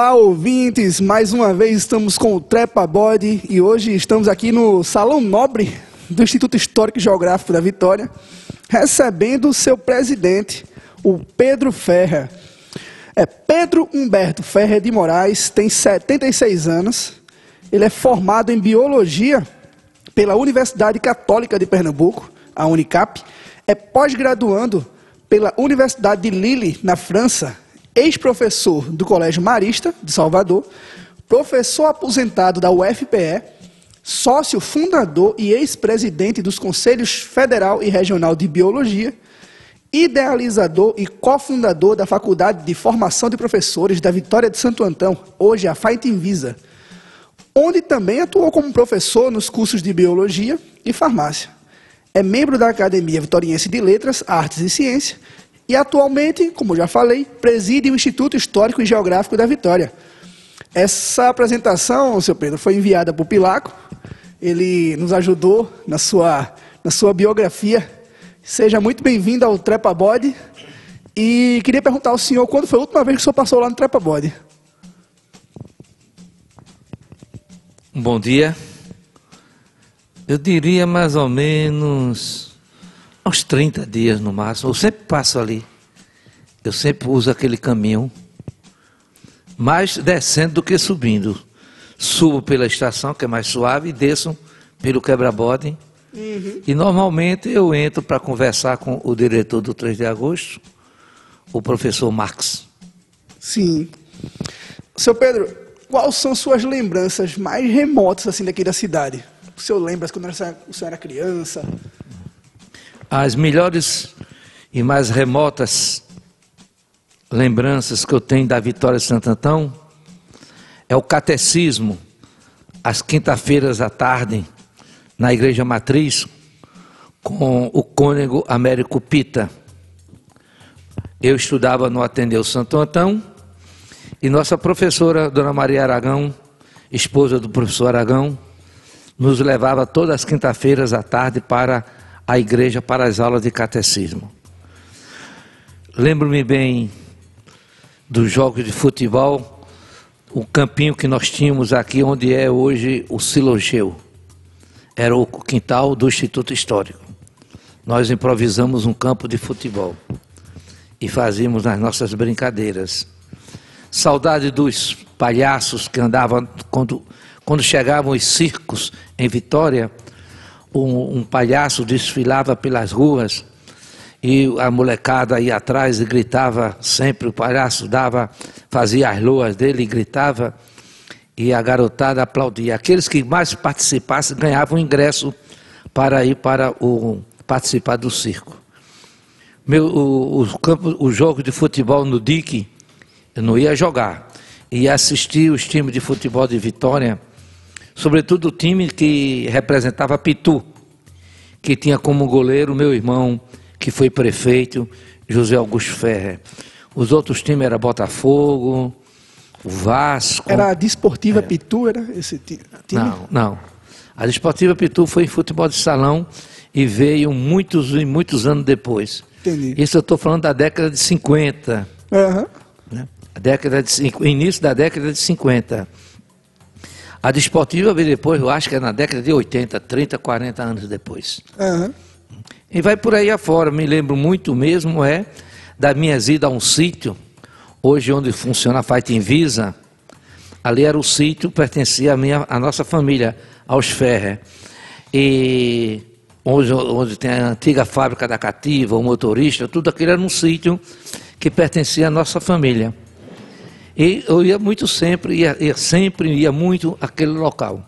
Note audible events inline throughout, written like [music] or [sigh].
Olá, ouvintes! Mais uma vez estamos com o Trepa Body e hoje estamos aqui no Salão Nobre do Instituto Histórico e Geográfico da Vitória, recebendo o seu presidente, o Pedro Ferrer. É Pedro Humberto Ferrer de Moraes, tem 76 anos, ele é formado em Biologia pela Universidade Católica de Pernambuco, a Unicap, é pós-graduando pela Universidade de Lille, na França, ex-professor do Colégio Marista, de Salvador, professor aposentado da UFPE, sócio fundador e ex-presidente dos Conselhos Federal e Regional de Biologia, idealizador e cofundador da Faculdade de Formação de Professores da Vitória de Santo Antão, hoje a Visa, onde também atuou como professor nos cursos de Biologia e Farmácia. É membro da Academia Vitoriense de Letras, Artes e Ciência e atualmente, como já falei, preside o Instituto Histórico e Geográfico da Vitória. Essa apresentação, seu Pedro, foi enviada por Pilaco. Ele nos ajudou na sua, na sua biografia. Seja muito bem-vindo ao Trepa Body. E queria perguntar ao senhor quando foi a última vez que o senhor passou lá no Trepa Body? Bom dia. Eu diria mais ou menos uns 30 dias no máximo. Eu sempre passo ali. Eu sempre uso aquele caminho. Mais descendo do que subindo. Subo pela estação, que é mais suave, e desço pelo quebra-bode. Uhum. E normalmente eu entro para conversar com o diretor do 3 de agosto, o professor Marx. Sim. Seu Pedro, quais são suas lembranças mais remotas assim daqui da cidade? O senhor lembra quando o senhor era criança? As melhores e mais remotas lembranças que eu tenho da Vitória de Santo Antão é o catecismo, às quinta-feiras à tarde, na Igreja Matriz, com o cônego Américo Pita. Eu estudava no Ateneu Santo Antão e nossa professora, Dona Maria Aragão, esposa do professor Aragão, nos levava todas as quinta-feiras à tarde para a igreja para as aulas de catecismo. Lembro-me bem dos jogos de futebol, o campinho que nós tínhamos aqui, onde é hoje o Silogeu. Era o quintal do Instituto Histórico. Nós improvisamos um campo de futebol e fazíamos as nossas brincadeiras. Saudade dos palhaços que andavam quando, quando chegavam os circos em Vitória um, um palhaço desfilava pelas ruas e a molecada ia atrás e gritava sempre, o palhaço dava, fazia as loas dele e gritava, e a garotada aplaudia. Aqueles que mais participassem ganhavam ingresso para ir para o participar do circo. Meu, o, o, campo, o jogo de futebol no DIC, eu não ia jogar, ia assistir os times de futebol de Vitória sobretudo o time que representava Pitu, que tinha como goleiro meu irmão, que foi prefeito, José Augusto Ferrer. Os outros times eram Botafogo, o Vasco. Era a Desportiva é. Pitu, era esse time? Não, não. A Desportiva Pitu foi em futebol de salão e veio muitos e muitos anos depois. Entendi. Isso eu estou falando da década de 50. Uhum. Né? A década de, início da década de 50. A desportiva veio depois, eu acho que é na década de 80, 30, 40 anos depois. Uhum. E vai por aí afora. Me lembro muito mesmo é da minha ida a um sítio, hoje onde funciona a Fighting Visa. Ali era o sítio, pertencia à, minha, à nossa família, aos Ferrer. E onde, onde tem a antiga fábrica da Cativa, o motorista, tudo aquilo era um sítio que pertencia à nossa família. E eu ia muito sempre, ia, ia sempre ia muito àquele local.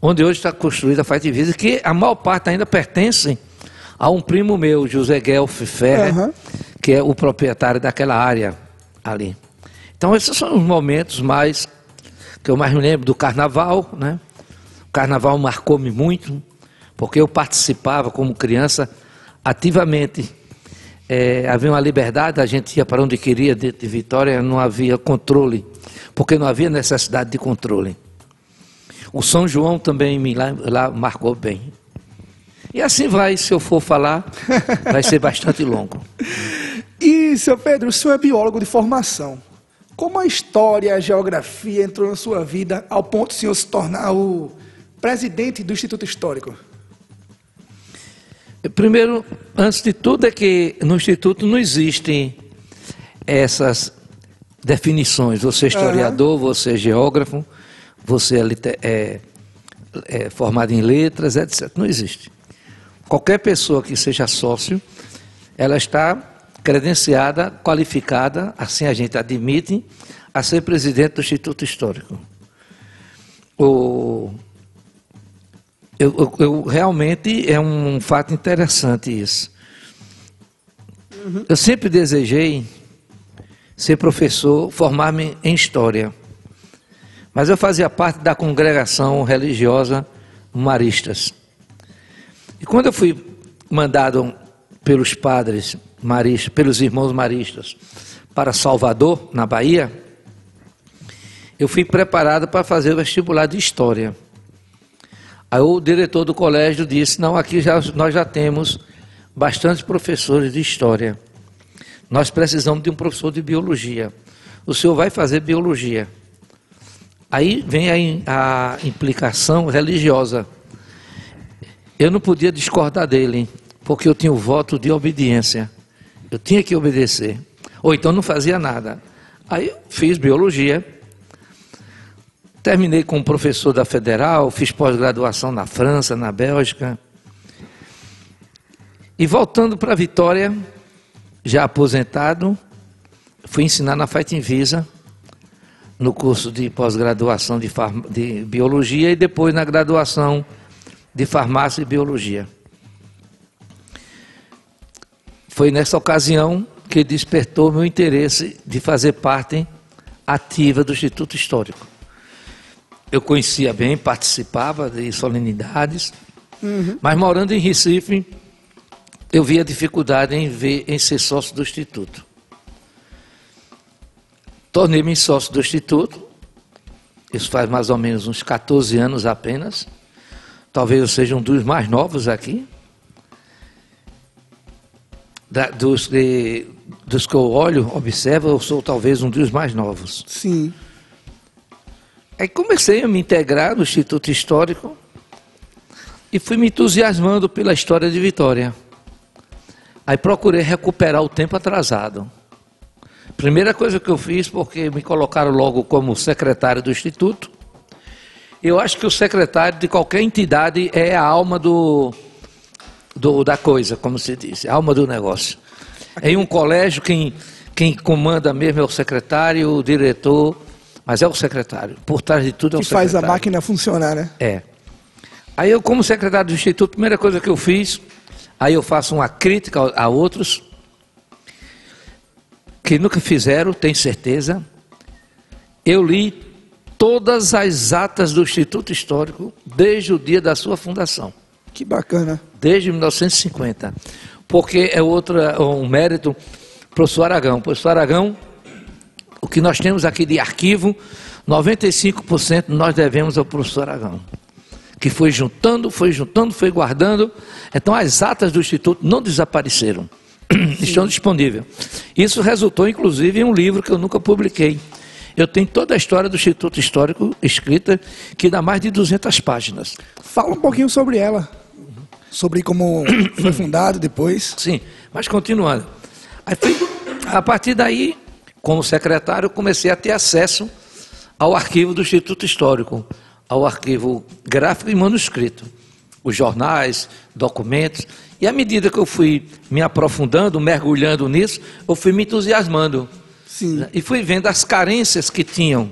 Onde hoje está construída a Faz Divisa, que a maior parte ainda pertence a um primo meu, José Guelph Ferrer, uhum. que é o proprietário daquela área ali. Então esses são os momentos mais que eu mais me lembro do carnaval, né? O carnaval marcou-me muito, porque eu participava como criança ativamente é, havia uma liberdade, a gente ia para onde queria de, de Vitória, não havia controle, porque não havia necessidade de controle. O São João também me lá, lá marcou bem. E assim vai, se eu for falar, vai ser bastante longo. [laughs] E, seu Pedro, o senhor é biólogo de formação. Como a história, a geografia entrou na sua vida ao ponto de o senhor se tornar o presidente do Instituto Histórico? Primeiro, antes de tudo, é que no Instituto não existem essas definições. Você é historiador, uhum. você é geógrafo, você é, é, é formado em letras, etc. Não existe. Qualquer pessoa que seja sócio, ela está credenciada, qualificada, assim a gente admite, a ser presidente do Instituto Histórico. O, eu, eu, eu, realmente é um fato interessante isso. Uhum. Eu sempre desejei ser professor, formar-me em História. Mas eu fazia parte da congregação religiosa Maristas. E quando eu fui mandado pelos padres maristas, pelos irmãos maristas, para Salvador, na Bahia, eu fui preparado para fazer o vestibular de História. Aí o diretor do colégio disse: Não, aqui já, nós já temos bastantes professores de História. Nós precisamos de um professor de Biologia. O senhor vai fazer Biologia. Aí vem a, a implicação religiosa. Eu não podia discordar dele, porque eu tinha o voto de obediência. Eu tinha que obedecer. Ou então não fazia nada. Aí fiz biologia. Terminei como professor da Federal, fiz pós-graduação na França, na Bélgica. E voltando para Vitória, já aposentado, fui ensinar na Fighting Visa no curso de pós-graduação de, de, biologia e depois na graduação de farmácia e biologia. Foi nessa ocasião que despertou meu interesse de fazer parte ativa do Instituto Histórico. Eu conhecia bem, participava de solenidades, uhum. mas morando em Recife, eu via dificuldade em, ver, em ser sócio do Instituto. Tornei-me sócio do Instituto, isso faz mais ou menos uns 14 anos apenas. Talvez eu seja um dos mais novos aqui. Da, dos, de, dos que eu olho, observo, eu sou talvez um dos mais novos. Sim. Aí comecei a me integrar no Instituto Histórico e fui me entusiasmando pela história de Vitória. Aí procurei recuperar o tempo atrasado. Primeira coisa que eu fiz, porque me colocaram logo como secretário do Instituto. Eu acho que o secretário de qualquer entidade é a alma do, do da coisa, como se diz, a alma do negócio. Em um colégio, quem, quem comanda mesmo é o secretário, o diretor, mas é o secretário. Por trás de tudo é o que secretário. Que faz a máquina funcionar, né? É. Aí eu, como secretário do Instituto, a primeira coisa que eu fiz, aí eu faço uma crítica a outros, que nunca fizeram, tem certeza. Eu li todas as atas do Instituto Histórico desde o dia da sua fundação. Que bacana. Desde 1950. Porque é outro um mérito, professor Aragão. Professor Aragão, o que nós temos aqui de arquivo, 95% nós devemos ao professor Aragão. Que foi juntando, foi juntando, foi guardando. Então as atas do Instituto não desapareceram. [clears throat] estão disponíveis. Isso resultou, inclusive, em um livro que eu nunca publiquei. Eu tenho toda a história do Instituto Histórico escrita, que dá mais de 200 páginas. Fala um pouquinho sobre ela, sobre como foi fundado depois. Sim, mas continuando. Fui, a partir daí, como secretário, comecei a ter acesso ao arquivo do Instituto Histórico, ao arquivo gráfico e manuscrito, os jornais, documentos. E à medida que eu fui me aprofundando, mergulhando nisso, eu fui me entusiasmando. Sim. E fui vendo as carências que tinham.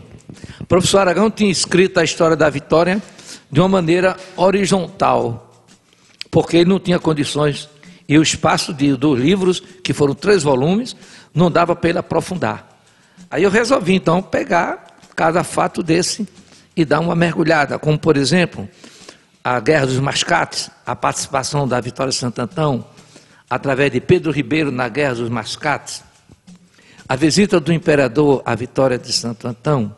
O professor Aragão tinha escrito a história da Vitória de uma maneira horizontal, porque ele não tinha condições. E o espaço de, dos livros, que foram três volumes, não dava para ele aprofundar. Aí eu resolvi, então, pegar cada fato desse e dar uma mergulhada, como, por exemplo, a Guerra dos Mascates, a participação da Vitória de Antão, através de Pedro Ribeiro na Guerra dos Mascates, a visita do imperador à Vitória de Santo Antão.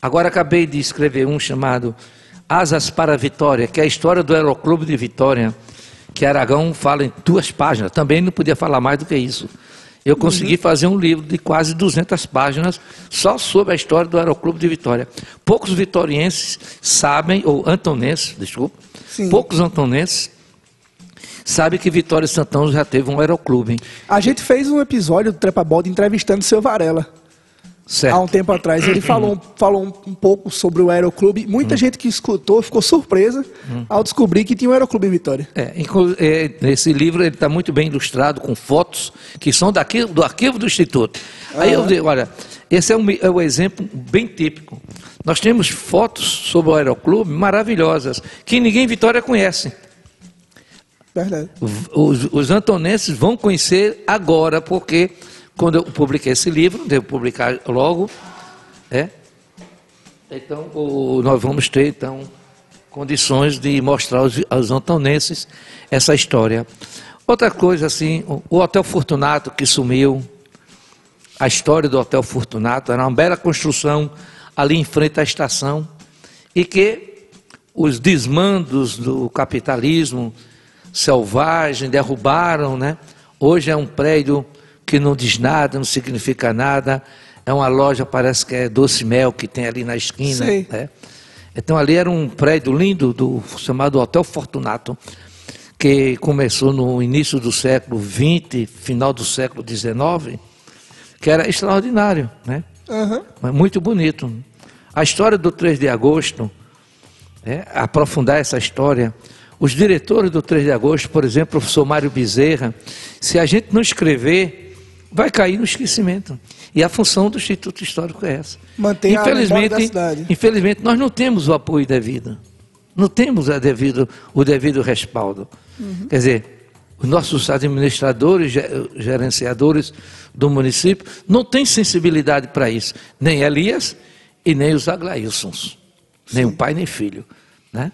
Agora acabei de escrever um chamado Asas para a Vitória, que é a história do Aeroclube de Vitória, que Aragão fala em duas páginas. Também não podia falar mais do que isso. Eu consegui uhum. fazer um livro de quase 200 páginas só sobre a história do Aeroclube de Vitória. Poucos vitorienses sabem, ou antonenses, desculpa, Sim. poucos antonenses sabem que Vitória Santão já teve um aeroclube. A gente fez um episódio do Trepa Bold entrevistando o seu Varela. Certo. Há um tempo atrás. Ele falou, falou um, um pouco sobre o Aeroclube. Muita hum. gente que escutou ficou surpresa hum. ao descobrir que tinha um Aeroclube em Vitória. É, é, esse livro está muito bem ilustrado com fotos que são daqui, do arquivo do Instituto. Aí eu digo, olha, esse é um, é um exemplo bem típico. Nós temos fotos sobre o Aeroclube maravilhosas, que ninguém em Vitória conhece. Verdade. Os, os antonenses vão conhecer agora, porque quando eu publiquei esse livro, devo publicar logo, é? Então, o, nós vamos ter, então, condições de mostrar aos, aos antonenses essa história. Outra coisa, assim, o Hotel Fortunato que sumiu, a história do Hotel Fortunato, era uma bela construção ali em frente à estação, e que os desmandos do capitalismo selvagem derrubaram, né? Hoje é um prédio que não diz nada, não significa nada. É uma loja, parece que é Doce Mel, que tem ali na esquina. Né? Então ali era um prédio lindo do chamado Hotel Fortunato, que começou no início do século XX, final do século XIX, que era extraordinário, né? Uhum. Muito bonito. A história do 3 de agosto, né? aprofundar essa história. Os diretores do 3 de agosto, por exemplo, o professor Mário Bezerra, se a gente não escrever vai cair no esquecimento. E a função do Instituto Histórico é essa. Manter infelizmente, a da cidade. Infelizmente, nós não temos o apoio devido. Não temos a devido, o devido respaldo. Uhum. Quer dizer, os nossos administradores, gerenciadores do município, não têm sensibilidade para isso. Nem Elias e nem os Aglailsons. Nem o pai, nem filho. Né?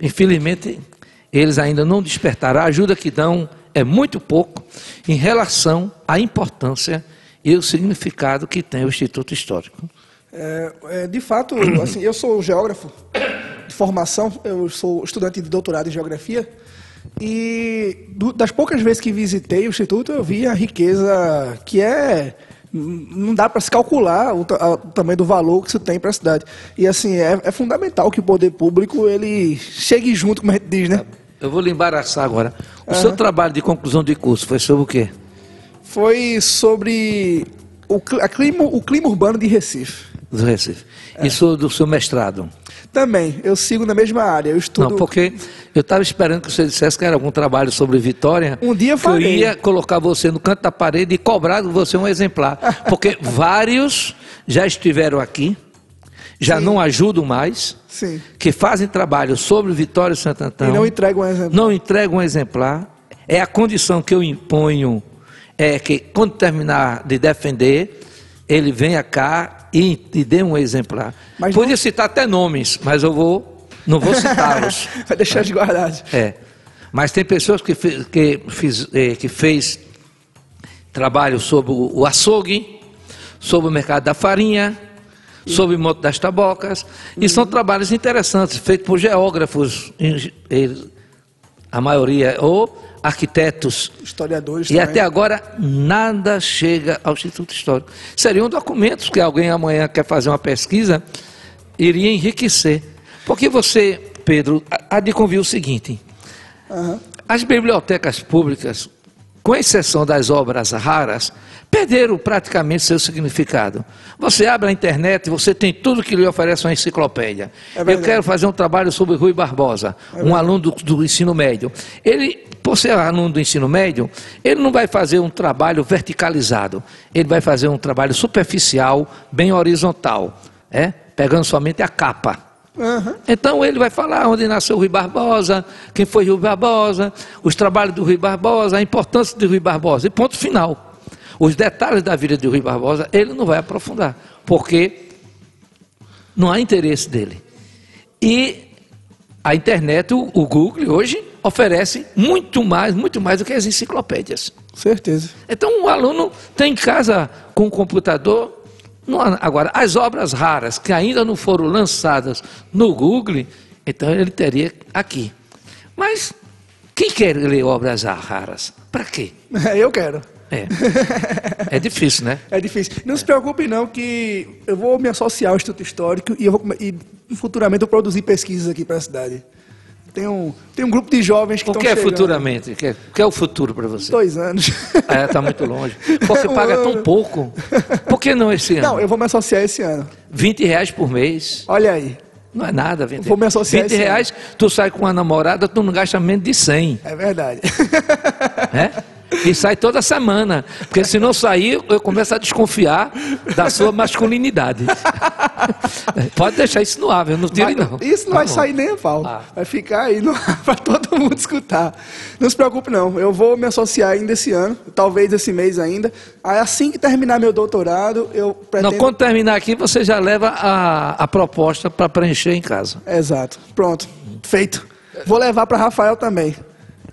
Infelizmente, eles ainda não despertaram. A ajuda que dão é muito pouco em relação à importância e o significado que tem o Instituto Histórico. É, é, de fato, assim, eu sou geógrafo de formação, eu sou estudante de doutorado em geografia, e do, das poucas vezes que visitei o Instituto, eu vi a riqueza que é. Não dá para se calcular o, tamanho do valor que isso tem para a cidade. E assim, é, é, fundamental que o poder público ele chegue junto, como a gente diz, né? Eu vou lhe embaraçar agora. O uhum. seu trabalho de conclusão de curso foi sobre o quê? Foi sobre o, clima, o clima urbano de Recife. Do Recife. É. Isso do seu mestrado? Também, eu sigo na mesma área, eu estudo... Não, porque eu estava esperando que você dissesse que era algum trabalho sobre Vitória. Um dia eu eu ia colocar você no canto da parede e cobrar de você um exemplar. [laughs] Porque vários já estiveram aqui, já Sim. não ajudam mais, Sim. que fazem trabalho sobre Vitória e Santo Antão. E não entregam um exemplar. Não entregam um exemplar. É a condição que eu imponho, é que quando terminar de defender, ele venha cá e, e dê um exemplar. Mas Podia não... citar até nomes, mas eu vou, não vou citá-los. [laughs] Vai deixar de guardar. É. Mas tem pessoas que, que, fiz, eh, que fez trabalho sobre o açougue, sobre o mercado da farinha, sobre Monte das Tabocas. E são trabalhos interessantes, feitos por geógrafos, a maioria, ou arquitetos. Historiadores E também. até agora nada chega ao Instituto Histórico. Seriam documentos que alguém amanhã quer fazer uma pesquisa, iria enriquecer. Porque você, Pedro, há de convir o seguinte: uhum. as bibliotecas públicas, com exceção das obras raras, perderam praticamente seu significado. Você abre a internet, você tem tudo que lhe oferece uma enciclopédia. É eu quero fazer um trabalho sobre Rui Barbosa, é um aluno do, do, ensino médio. Ele, por ser aluno do ensino médio, ele não vai fazer um trabalho verticalizado. Ele vai fazer um trabalho superficial, bem horizontal, é? pegando somente a capa. Uhum. Então ele vai falar onde nasceu Rui Barbosa, quem foi Rui Barbosa, os trabalhos do Rui Barbosa, a importância de Rui Barbosa, e ponto final. Os detalhes da vida de Rui Barbosa, ele não vai aprofundar, porque não há interesse dele. E a internet, o, o Google, hoje, oferece muito mais, muito mais do que as enciclopédias. Certeza. Então, o aluno tem em casa com o computador. Agora, as obras raras que ainda não foram lançadas no Google, então ele teria aqui. Mas quem quer ler obras raras? Para quê? [laughs] Eu quero. É. É difícil, né? [laughs] É difícil. Não se preocupe não que eu vou me associar ao Instituto Histórico e, eu vou, e futuramente eu produzir pesquisas aqui para a cidade. Tem um, tem um grupo de jovens que estão chegando. O que é futuramente? O que é, o que é o futuro para você? Dois anos. É, [laughs] está muito longe. Você [laughs] paga tão pouco. Por que não esse ano? Não, eu vou me associar esse ano. 20 reais por mês. Olha aí. Não é nada, 20 Vou me associar 20 reais, ano. tu sai com uma namorada, tu não gasta menos de 100. É verdade. É? [laughs] E sai toda semana. Porque se não sair, eu começo a desconfiar da sua masculinidade. [laughs] Pode deixar isso no ar, viu? Não tire, não. Isso não tá vai bom. sair nem pau. Ah. Vai ficar aí [laughs] para todo mundo escutar. Não se preocupe, não. Eu vou me associar ainda esse ano, talvez esse mês ainda. Aí, assim que terminar meu doutorado, eu pretendo... Não, quando terminar aqui, você já leva a, a proposta para preencher em casa. Exato. Pronto. Feito. Vou levar para Rafael também.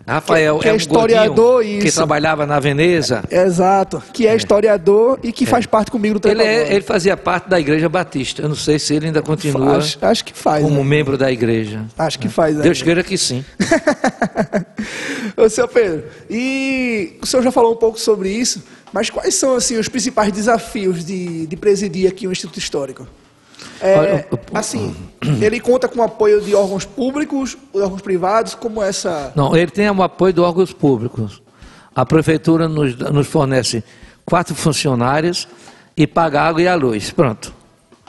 Rafael que, que é, é historiador e que trabalhava na Veneza. É, exato, que é, é. historiador e que é. faz parte comigo do ele, é, ele fazia parte da Igreja Batista. Eu não sei se ele ainda continua. Acho, acho que faz. Como né? membro da igreja. Acho que faz. Deus queira que sim. [laughs] Ô, seu Pedro, e o senhor já falou um pouco sobre isso, mas quais são assim os principais desafios de, de presidir aqui o Instituto Histórico? É, assim, ele conta com apoio de órgãos públicos, órgãos privados, como essa. Não, ele tem o apoio de órgãos públicos. A prefeitura nos, nos fornece quatro funcionários e paga a água e a luz. Pronto.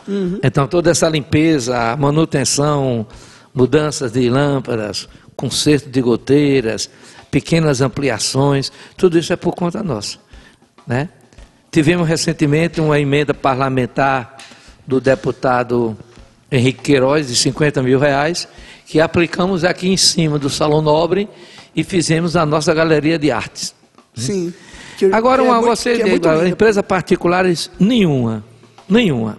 Uhum. Então toda essa limpeza, manutenção, mudanças de lâmpadas, conserto de goteiras, pequenas ampliações, tudo isso é por conta nossa. Né? Tivemos recentemente uma emenda parlamentar do deputado Henrique Queiroz, de 50 mil reais, que aplicamos aqui em cima do Salão Nobre e fizemos a nossa galeria de artes. Sim. Agora, é uma, muito, você, é diga, empresa particulares, nenhuma. Nenhuma.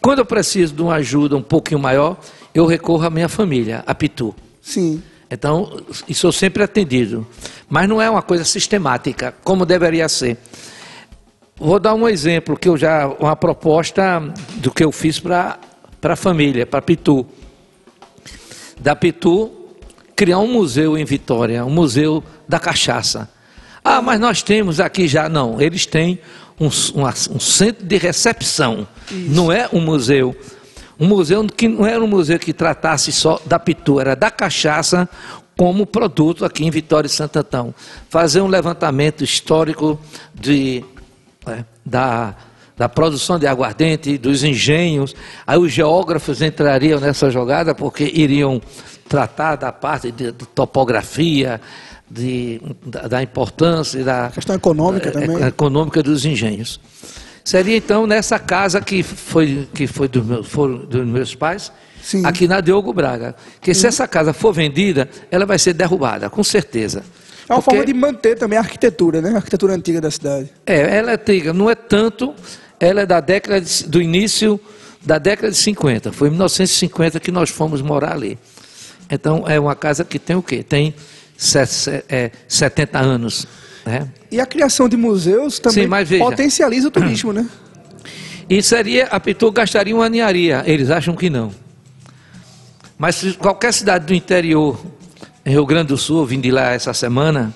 Quando eu preciso de uma ajuda um pouquinho maior, eu recorro à minha família, a Pitu. Sim. Então, e sou sempre atendido. Mas não é uma coisa sistemática, como deveria ser. Vou dar um exemplo que eu já uma proposta do que eu fiz para para a família, para Pitu. Da Pitu criar um museu em Vitória, um museu da cachaça. Ah, mas nós temos aqui já não. Eles têm um, um, um centro de recepção. Isso. Não é um museu. Um museu que não era um museu que tratasse só da pitu, era da cachaça como produto aqui em Vitória e Santo Antão. Fazer um levantamento histórico de né, da, da produção de aguardente, dos engenhos. Aí os geógrafos entrariam nessa jogada porque iriam tratar da parte de, de topografia, de, da, da, importância da questão econômica da, também. econômica dos engenhos. Seria então nessa casa que foi que foi dos meus, foram dos meus pais, Sim. aqui na Diogo Braga. Que se essa casa for vendida, ela vai ser derrubada, com certeza. É uma forma de manter também a arquitetura, né? A arquitetura antiga da cidade. É, ela é antiga, não é tanto, ela é da década de, do início da década de 50. Foi em 1950 que nós fomos morar ali. Então é uma casa que tem o quê? Tem 70 anos. Né? E a criação de museus também Sim, potencializa o turismo, né? E seria, a Pitu gastaria uma aninharia. Eles acham que não. Mas se qualquer cidade do interior Rio Grande do Sul, vim de lá essa semana,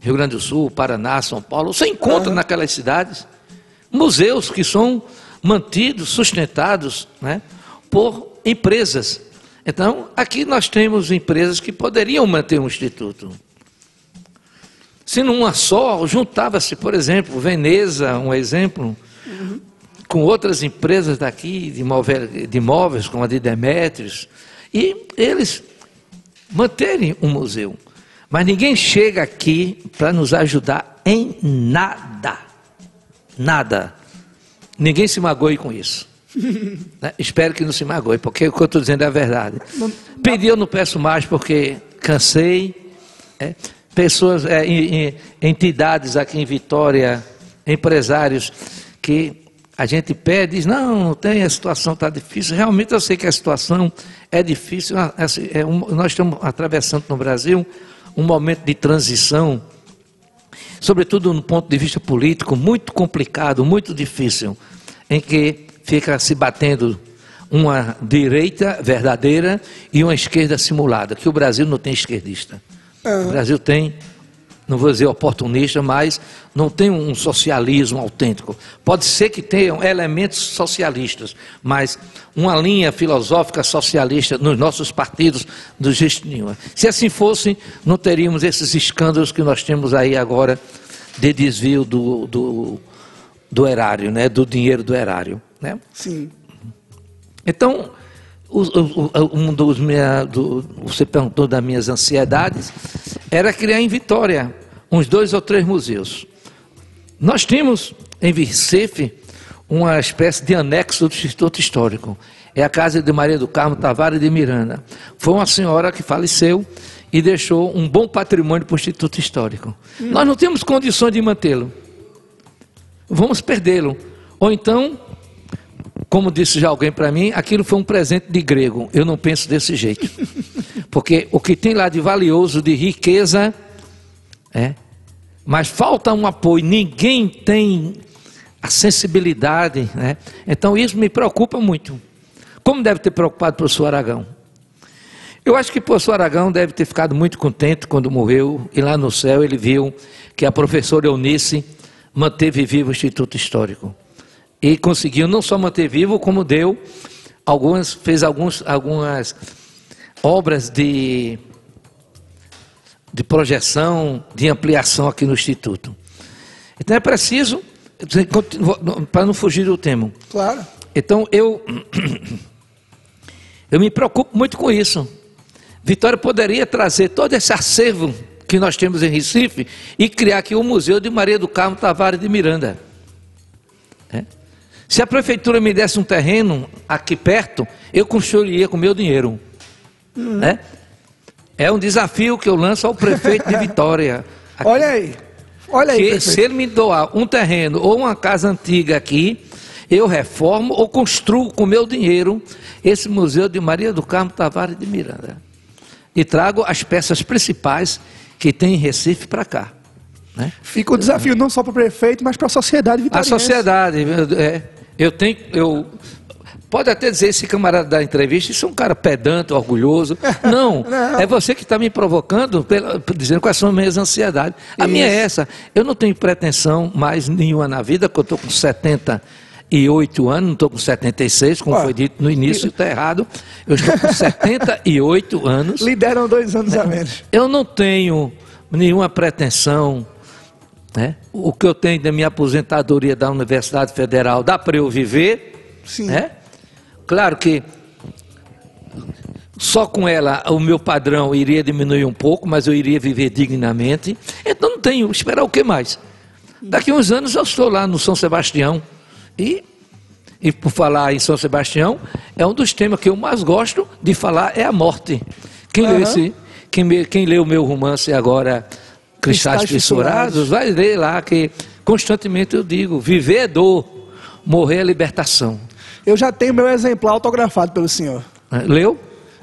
Rio Grande do Sul, Paraná, São Paulo, você encontra uhum. naquelas cidades museus que são mantidos, sustentados né, por empresas. Então, aqui nós temos empresas que poderiam manter um instituto. Se numa só, juntava-se, por exemplo, Veneza, um exemplo, uhum. com outras empresas daqui de imóveis, de imóveis, como a de Demetrios, e eles manterem um museu. Mas ninguém chega aqui para nos ajudar em nada. Nada. Ninguém se magoe com isso. [laughs] né? Espero que não se magoe, porque o que eu estou dizendo é a verdade. Pedir eu não peço mais porque cansei. É? Pessoas, é, entidades aqui em Vitória, empresários que a gente pede, diz, não, não tem, a situação está difícil. Realmente eu sei que a situação é difícil. É um, nós estamos atravessando no Brasil um momento de transição, sobretudo no ponto de vista político, muito complicado, muito difícil, em que fica se batendo uma direita verdadeira e uma esquerda simulada, que o Brasil não tem esquerdista. Uhum. O Brasil tem não vou dizer oportunista, mas não tem um socialismo autêntico. Pode ser que tenham elementos socialistas, mas uma linha filosófica socialista nos nossos partidos não existe nenhuma. Se assim fosse, não teríamos esses escândalos que nós temos aí agora de desvio do, do, do erário, né? do dinheiro do erário. Né? Sim. Então, um dos minha, do, você perguntou das minhas ansiedades, era criar em Vitória uns dois ou três museus. Nós tínhamos em Recife uma espécie de anexo do Instituto Histórico. É a casa de Maria do Carmo Tavares de Miranda. Foi uma senhora que faleceu e deixou um bom patrimônio para o Instituto Histórico. Hum. Nós não temos condições de mantê-lo. Vamos perdê-lo. Ou então como disse já alguém para mim, aquilo foi um presente de grego. Eu não penso desse jeito. Porque o que tem lá de valioso, de riqueza, é. Mas falta um apoio, ninguém tem a sensibilidade, né? Então isso me preocupa muito. Como deve ter preocupado o professor Aragão? Eu acho que o professor Aragão deve ter ficado muito contente quando morreu e lá no céu ele viu que a professora Eunice manteve vivo o Instituto Histórico e conseguiu não só manter vivo, como deu algumas, fez alguns, algumas obras de, de projeção, de ampliação aqui no Instituto. Então é preciso, para não fugir do tema. Claro. Então eu, [clears throat] eu me preocupo muito com isso. Vitória poderia trazer todo esse acervo que nós temos em Recife e criar aqui o Museu de Maria do Carmo Tavares de Miranda. É? Se a prefeitura me desse um terreno aqui perto, eu construiria com meu dinheiro. Uhum. Né? É um desafio que eu lanço ao prefeito de [laughs] Vitória. Aqui. Olha aí. Olha aí. Que, se ele me doar um terreno ou uma casa antiga aqui, eu reformo ou construo com meu dinheiro esse museu de Maria do Carmo Tavares de Miranda. E trago as peças principais que tem em Recife para cá. Né? Fica o desafio não só para o prefeito, mas para a sociedade vitoriana. A sociedade, é. Eu tenho, eu pode até dizer esse camarada da entrevista, isso é um cara pedante, orgulhoso. [laughs] Não, não. é você que está me provocando, pela, dizendo quais são as minhas ansiedades. A isso. minha é essa. Eu não tenho pretensão mais nenhuma na vida, porque eu estou com 78 anos, não estou com 76, como foi dito no início, está errado. Eu estou com 78 anos. [laughs] Lideram dois anos a menos. Eu não tenho nenhuma pretensão né? O que eu tenho da minha aposentadoria da Universidade Federal dá para eu viver. Sim. Né? Claro que só com ela o meu padrão iria diminuir um pouco, mas eu iria viver dignamente. Então não tenho, esperar o que mais? Daqui a uns anos eu estou lá no São Sebastião e e por falar em São Sebastião, é um dos temas que eu mais gosto de falar é a morte. Quem, uhum. lê, esse, quem, quem lê o meu romance agora, cristais, cristais fissurados, vai ler lá que constantemente eu digo: viver é dor, morrer é libertação. Eu já tenho meu exemplar autografado pelo senhor. É, leu?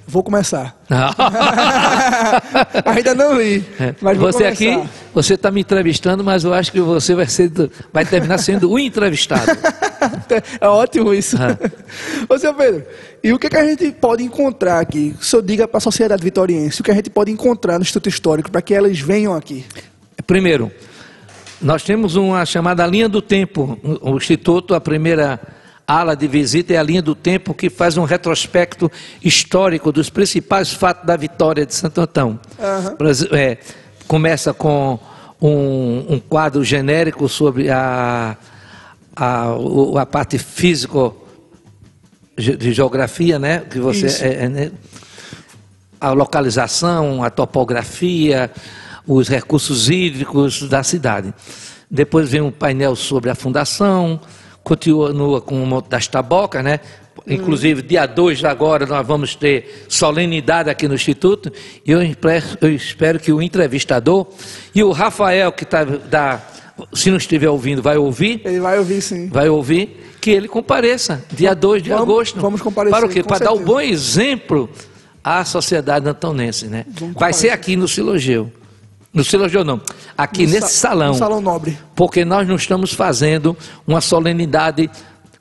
Vou começar. [laughs] Ainda não li. É. Mas você começar. aqui, você está me entrevistando, mas eu acho que você vai, ser, vai terminar sendo o entrevistado. [laughs] [laughs] é ótimo isso. Ah. Ô, senhor Pedro, e o que, é que a gente pode encontrar aqui? O senhor diga para a sociedade vitoriense o que a gente pode encontrar no Instituto Histórico para que elas venham aqui. Primeiro, nós temos uma chamada linha do tempo. O Instituto, a primeira ala de visita é a linha do tempo que faz um retrospecto histórico dos principais fatos da vitória de Santo Antão. Uhum. É, começa com um, um, quadro genérico sobre a, a, a parte físico de geografia, né? Que você é, é, né? a localização, a topografia, os recursos hídricos da cidade. Depois vem um painel sobre a fundação, continua com o Monte das Tabocas, né? Inclusive, dia 2 agora nós vamos ter solenidade aqui no Instituto. E eu, eu espero que o entrevistador e o Rafael, que está da. Se não estiver ouvindo, vai ouvir. Ele vai ouvir, sim. Vai ouvir, que ele compareça, dia 2 de vamos, agosto. Vamos comparecer. Para o quê? Para dar o um bom exemplo à sociedade antonense, né? Vai ser aqui no Silogeu. No Silogeu não, aqui no nesse sa salão. No salão nobre. Porque nós não estamos fazendo uma solenidade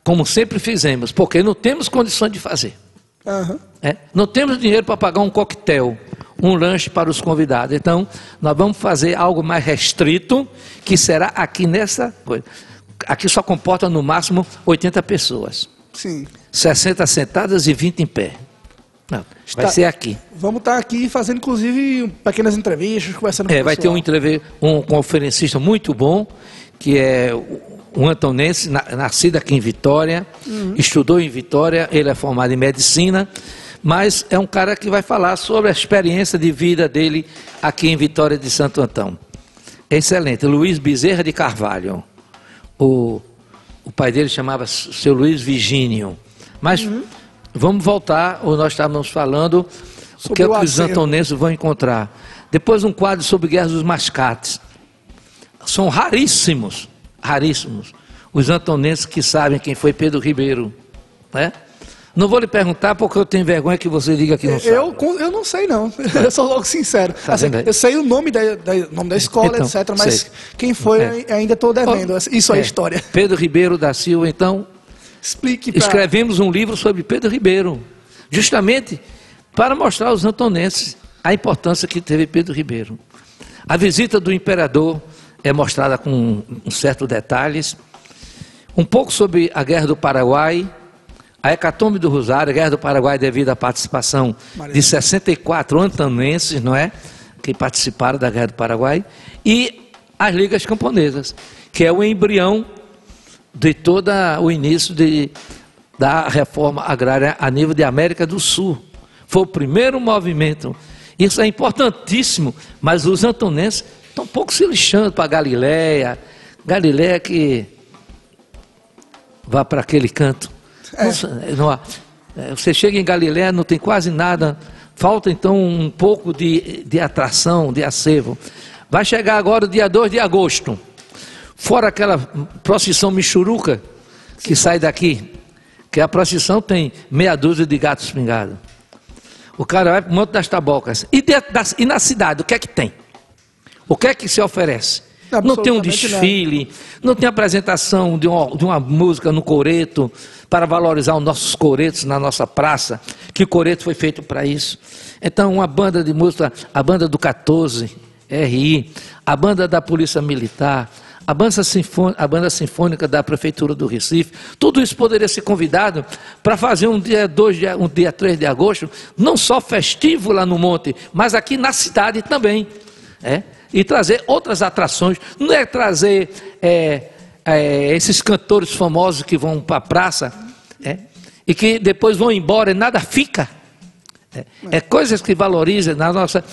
como sempre fizemos, porque não temos condições de fazer. Uhum. É? Não temos dinheiro para pagar um coquetel, um lanche para os convidados. Então, nós vamos fazer algo mais restrito, que será aqui nessa coisa. Aqui só comporta no máximo 80 pessoas. Sim. 60 sentadas e 20 em pé. Não, vai ser aqui. Vamos estar aqui fazendo, inclusive, pequenas entrevistas, conversando com É, vai ter um, um conferencista muito bom, que é um antonense, nascido aqui em Vitória, uhum. estudou em Vitória, ele é formado em medicina, mas é um cara que vai falar sobre a experiência de vida dele aqui em Vitória de Santo Antão. Excelente. Luiz Bezerra de Carvalho. O, o pai dele chamava seu Luiz Vigínio. Mas uhum. vamos voltar, ou nós estávamos falando sobre o que, é que os antonenses vão encontrar. Depois um quadro sobre guerras dos mascates. São raríssimos, raríssimos, os antonenses que sabem quem foi Pedro Ribeiro. Né? Não vou lhe perguntar porque eu tenho vergonha que você diga que não sabe. Eu, eu não sei, não. [laughs] Eu sou logo sincero. Tá assim, eu sei o nome da, da, nome da escola, então, etc., mas sei. quem foi é. ainda estou devendo. Isso é, é história. [laughs] Pedro Ribeiro da Silva, então. Explique pra... Escrevemos um livro sobre Pedro Ribeiro, justamente para mostrar aos antonenses a importância que teve Pedro Ribeiro. A visita do imperador é mostrada com um certo detalhes. Um pouco sobre a Guerra do Paraguai, a hecatombe do Rosário, a Guerra do Paraguai devido à participação de 64 antonenses, não é? Que participaram da Guerra do Paraguai, e as ligas camponesas, que é o embrião de todo o início de, da reforma agrária a nível de América do Sul. Foi o primeiro movimento. Isso é importantíssimo, mas os antonenses estão um pouco se lixando para Galiléia. Galiléia que vá para aquele canto é. Não, não, é, você chega em Galiléia, não tem quase nada, falta então um pouco de, de atração, de acervo. Vai chegar agora o dia 2 de agosto, fora aquela procissão michuruca que sai daqui, que a procissão tem meia dúzia de gatos pingados. O cara vai para o Monte das Tabocas. E, das, e na cidade, o que é que tem? O que é que se oferece? Não tem um desfile, não. não tem apresentação de uma, de uma, música no coreto para valorizar os nossos coretos na nossa praça, que o coreto foi feito para isso. Então, uma banda de música, a banda do 14, RI, a banda da Polícia Militar, a banda, sinfônica, a banda sinfônica da Prefeitura do Recife, tudo isso poderia ser convidado para fazer um dia 2, um dia 3 de agosto, não só festivo lá no monte, mas aqui na cidade também. É? E trazer outras atrações. Não é trazer é, é, esses cantores famosos que vão para a praça é, e que depois vão embora e nada fica. É, é coisas que valorizam na nossa,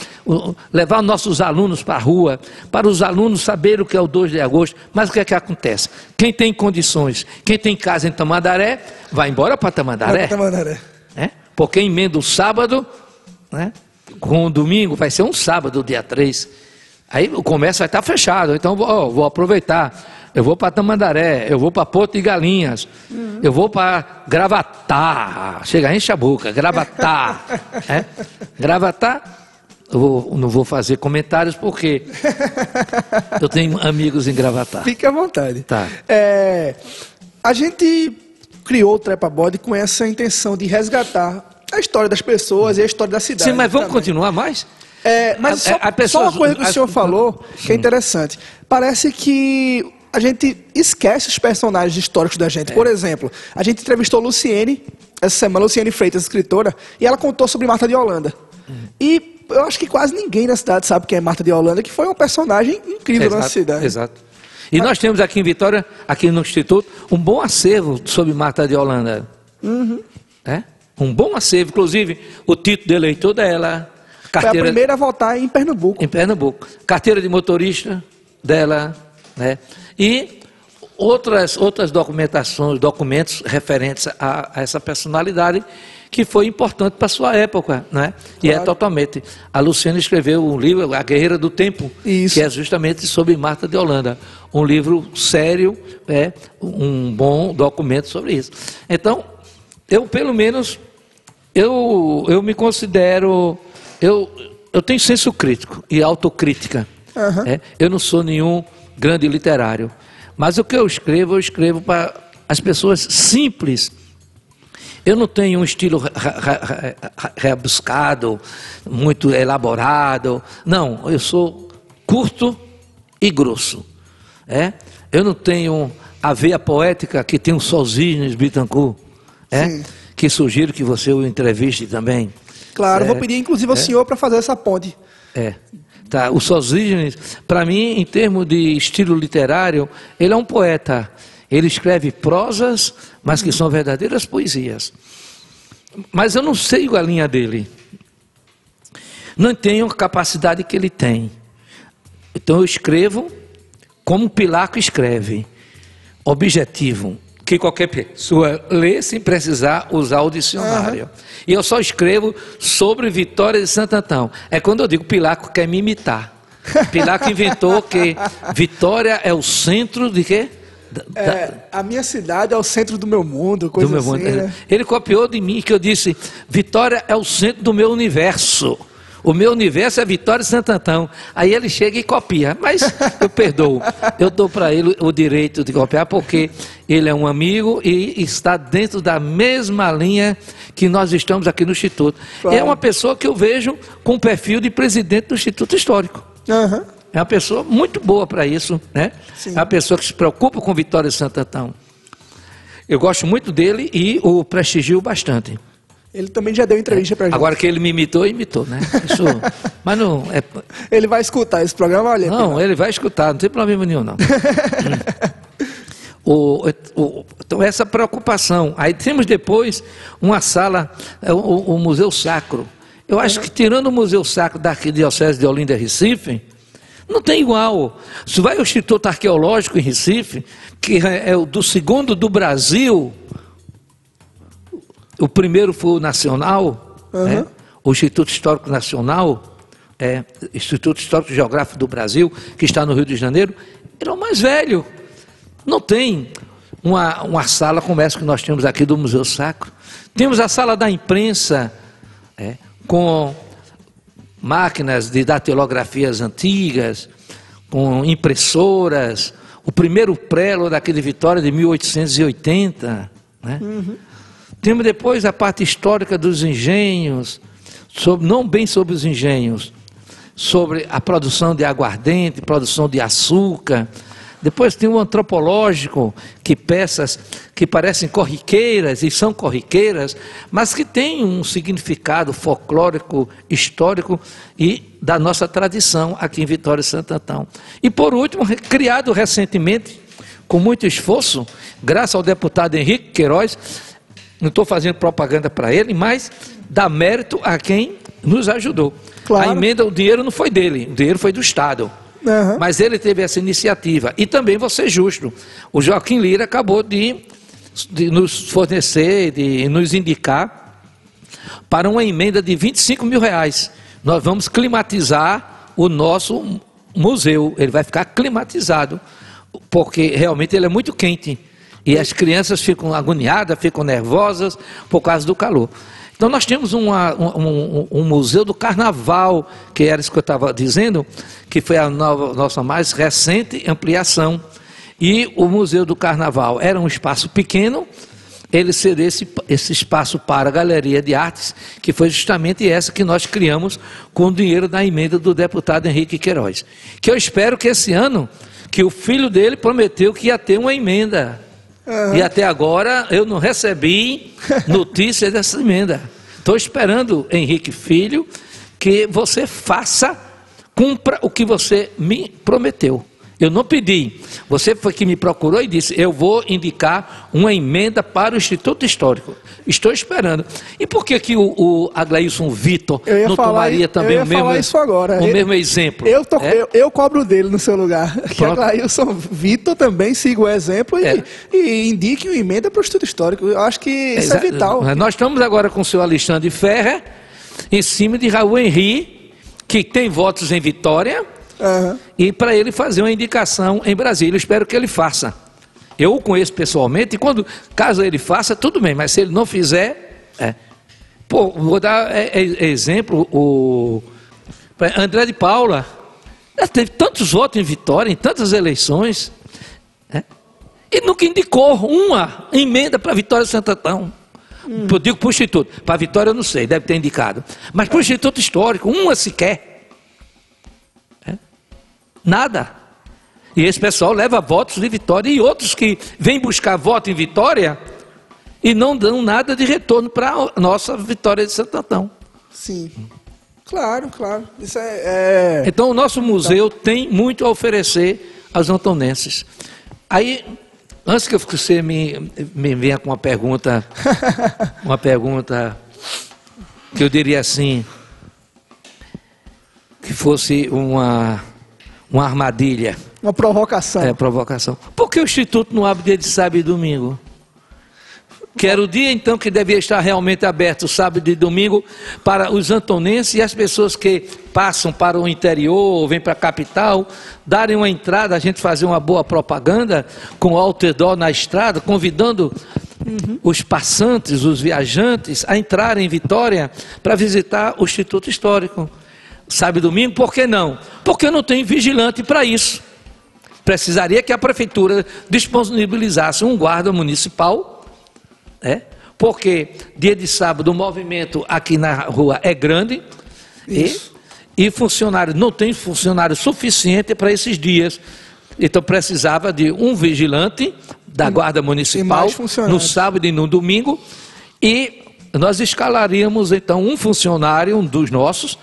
levar nossos alunos para a rua, para os alunos saberem o que é o 2 de agosto. Mas o que é que acontece? Quem tem condições, quem tem casa em Tamandaré, vai embora para Tamandaré. Vai Tamandaré. É? Porque emenda o sábado, né? com o domingo, vai ser um sábado, dia 3. Aí o comércio vai estar fechado, então vou, vou aproveitar. Eu vou para Tamandaré, eu vou para Porto de Galinhas, uhum. eu vou para Gravatar, chega enche a boca, Gravatar. [laughs] é? Gravatar, eu vou, não vou fazer comentários porque eu tenho amigos em Gravatar. Fique à vontade. Tá. É, a gente criou o Trepa Body com essa intenção de resgatar a história das pessoas e a história da cidade. Sim, mas vamos também. continuar mais? É, mas só, a, a pessoa, só, uma coisa que o senhor falou que é interessante. Parece que a gente esquece os personagens históricos da gente. É. Por exemplo, a gente entrevistou Luciene, essa semana, Luciene Freitas, escritora, e ela contou sobre Marta de Holanda. Hum. E eu acho que quase ninguém na cidade sabe quem é Marta de Holanda, que foi uma personagem incrível exato, na cidade. Exato. E Mas... nós temos aqui em Vitória, aqui no Instituto, um bom acervo sobre Marta de Holanda. Uhum. É? Um bom acervo, inclusive o título de eleitor dela, Carteira, Foi a primeira a votar em Pernambuco. Em Pernambuco. Carteira de motorista dela, né? E outras, outras documentações, documentos referentes a, a essa personalidade que foi importante para a sua época, né? Claro. E é totalmente. A Luciana escreveu um livro, A Guerreira do Tempo, Isso. que é justamente sobre Marta de Holanda. Um livro sério, é, um bom documento sobre isso. Então, eu pelo menos, eu, eu me considero eu, eu tenho senso crítico e autocrítica. Uhum. É? Eu não sou nenhum grande literário. Mas o que eu escrevo, eu escrevo para as pessoas simples Eu não tenho um estilo rebuscado, muito elaborado. Não, eu sou curto e grosso. É? Eu não tenho a veia poética que tem o Sosígenes Bittencourt. É? Que sugiro que você o entreviste também. Claro, é, vou pedir inclusive ao é, senhor para fazer essa ponte. É. Tá, o Sosígenes, para mim, em termos de estilo literário, ele é um poeta. Ele escreve prosas, mas que são verdadeiras poesias. Mas eu não sei a linha dele. Não tenho a capacidade que ele tem. Então eu escrevo como Pilaco escreve. Objetivo, que qualquer pessoa lê sem precisar usar o dicionário. Uhum. E eu só escrevo sobre Vitória de Santo Antão. É quando eu digo Pilaco quer me imitar. [laughs] Pilaco inventou que Vitória é o centro de quê? Da, é, a minha cidade é o centro do meu mundo, coisa do meu assim, mundo. Né? Ele copiou de mim que eu disse: Vitória é o centro do meu universo. O meu universo é Vitória e Santo Antão. Aí ele chega e copia. Mas [laughs] eu perdoo. Eu dou para ele o direito de copiar, porque ele é um amigo e está dentro da mesma linha que nós estamos aqui no Instituto. Claro. É uma pessoa que eu vejo com o perfil de presidente do Instituto Histórico. Uhum. É uma pessoa muito boa para isso, né? Sim. É uma pessoa que se preocupa com Vitória e Santo Antão. Eu gosto muito dele e o prestigio bastante. Ele também já deu entrevista para gente. Agora que ele me imitou, imitou, né? Isso, [laughs] mas não é... Ele vai escutar esse programa, olha. Não, ele vai escutar, não tem problema nenhum, não. [laughs] o, o, então, essa preocupação. Aí temos depois uma sala, é, o, o Museu Sacro. Eu acho que tirando o Museu Sacro da Arquidiocese de Olinda e Recife, não tem igual. Se vai ao Instituto Arqueológico em Recife, que é, é o do segundo do Brasil, o primeiro foi o Nacional, uhum. né? o Instituto Histórico Nacional, é, Instituto Histórico Geográfico do Brasil, que está no Rio de Janeiro, ele é o mais velho. Não tem uma, uma sala como essa que nós temos aqui do Museu Sacro. Temos a sala da imprensa, é, com máquinas de datilografias antigas, com impressoras, o primeiro prelo daquele Vitória de 1880. Né? Uhum. Temos depois a parte histórica dos engenhos, sobre, não bem sobre os engenhos, sobre a produção de aguardente, produção de açúcar, depois tem o antropológico, que peças que parecem corriqueiras e são corriqueiras, mas que têm um significado folclórico, histórico e da nossa tradição aqui em Vitória e Santo Antão. E por último, criado recentemente, com muito esforço, graças ao deputado Henrique Queiroz, não estou fazendo propaganda para ele, mas dá mérito a quem nos ajudou. Claro. A emenda, o dinheiro não foi dele, o dinheiro foi do Estado. Uhum. Mas ele teve essa iniciativa. E também vou ser justo. O Joaquim Lira acabou de, de nos fornecer, de nos indicar para uma emenda de 25 mil reais. Nós vamos climatizar o nosso museu. Ele vai ficar climatizado, porque realmente ele é muito quente. E as crianças ficam agoniadas, ficam nervosas por causa do calor. Então nós temos uma, um, um, museu do carnaval, que era isso que eu estava dizendo, que foi a nova, nossa mais recente ampliação. E o Museu do Carnaval era um espaço pequeno, ele cedeu esse, esse espaço para a Galeria de Artes, que foi justamente essa que nós criamos com o dinheiro da emenda do deputado Henrique Queiroz. Que eu espero que esse ano, que o filho dele prometeu que ia ter uma emenda Uhum. E até agora eu não recebi [laughs] notícia dessa emenda. Estou esperando, Henrique Filho, que você faça, cumpra o que você me prometeu. Eu não pedi. Você foi que me procurou e disse: Eu vou indicar uma emenda para o Instituto Histórico. Estou esperando. E por que, que o, o Aglailson Vitor não tomaria também o mesmo, o mesmo exemplo? Eu, tô, é? eu, eu, cobro dele no seu lugar. [laughs] Que Aglailson Vitor também siga o exemplo e, é. e indique uma emenda para o Instituto Histórico. Eu acho que isso é, é vital. Nós estamos agora com o senhor Alexandre Ferrer em cima de Raul Henri, que tem votos em Vitória Uhum. E para ele fazer uma indicação em Brasília. Eu espero que ele faça. Eu o conheço pessoalmente e quando, caso ele faça, tudo bem, mas se ele não fizer, é. Pô, vou dar é, é, exemplo, o André de Paula teve tantos votos em Vitória, em tantas eleições, é, e nunca indicou uma emenda para Vitória de Santo Antão. Hum. Eu digo para o Instituto. Para a Vitória eu não sei, deve ter indicado. Mas para o Instituto Histórico, uma sequer. Nada. E esse pessoal leva votos de Vitória e outros que vêm buscar voto em Vitória e não dão nada de retorno para a nossa Vitória de Santo Antão. Sim. Claro, claro. Isso é, é... Então o nosso museu tem muito a oferecer aos antonenses. Aí Antes que você me, me venha com uma pergunta, [laughs] uma pergunta que eu diria assim, que fosse uma, uma armadilha. Uma provocação. É, provocação. Por que o Instituto não abre dia de sábado e domingo? que era o dia então que devia estar realmente aberto, sábado e domingo, para os antonenses e as pessoas que passam para o interior ou vêm para a capital, darem uma entrada, a gente fazer uma boa propaganda com outdoor na estrada, convidando uhum. os passantes, os viajantes, a entrarem em Vitória para visitar o Instituto Histórico. Sábado e domingo, por que não? Porque não tem vigilante para isso. Precisaria que a prefeitura disponibilizasse um guarda municipal é? Porque dia de sábado o movimento aqui na rua é grande e, e funcionário não tem funcionário suficiente para esses dias. Então precisava de um vigilante da guarda municipal no sábado e no domingo e nós escalaríamos então um funcionário, um dos nossos,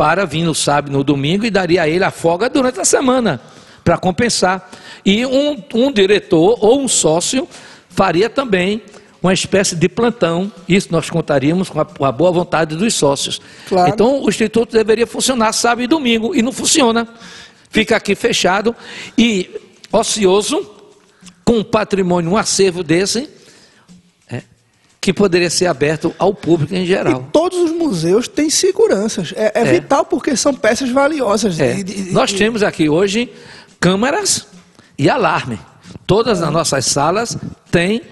para vir no sábado no domingo e daria a ele a folga durante a semana para compensar. E um, um diretor ou um sócio faria também uma espécie de plantão. Isso nós contaríamos com a, com a boa vontade dos sócios. Claro. Então, o Instituto deveria funcionar sábado e domingo, e não funciona. Fica aqui fechado e ocioso, com um patrimônio, um acervo desse, que poderia ser aberto ao público em geral. E todos os museus têm seguranças. É, é, é. vital porque são peças valiosas. É. De, de, Nós temos aqui hoje câmeras e alarme. Todas as nossas salas têm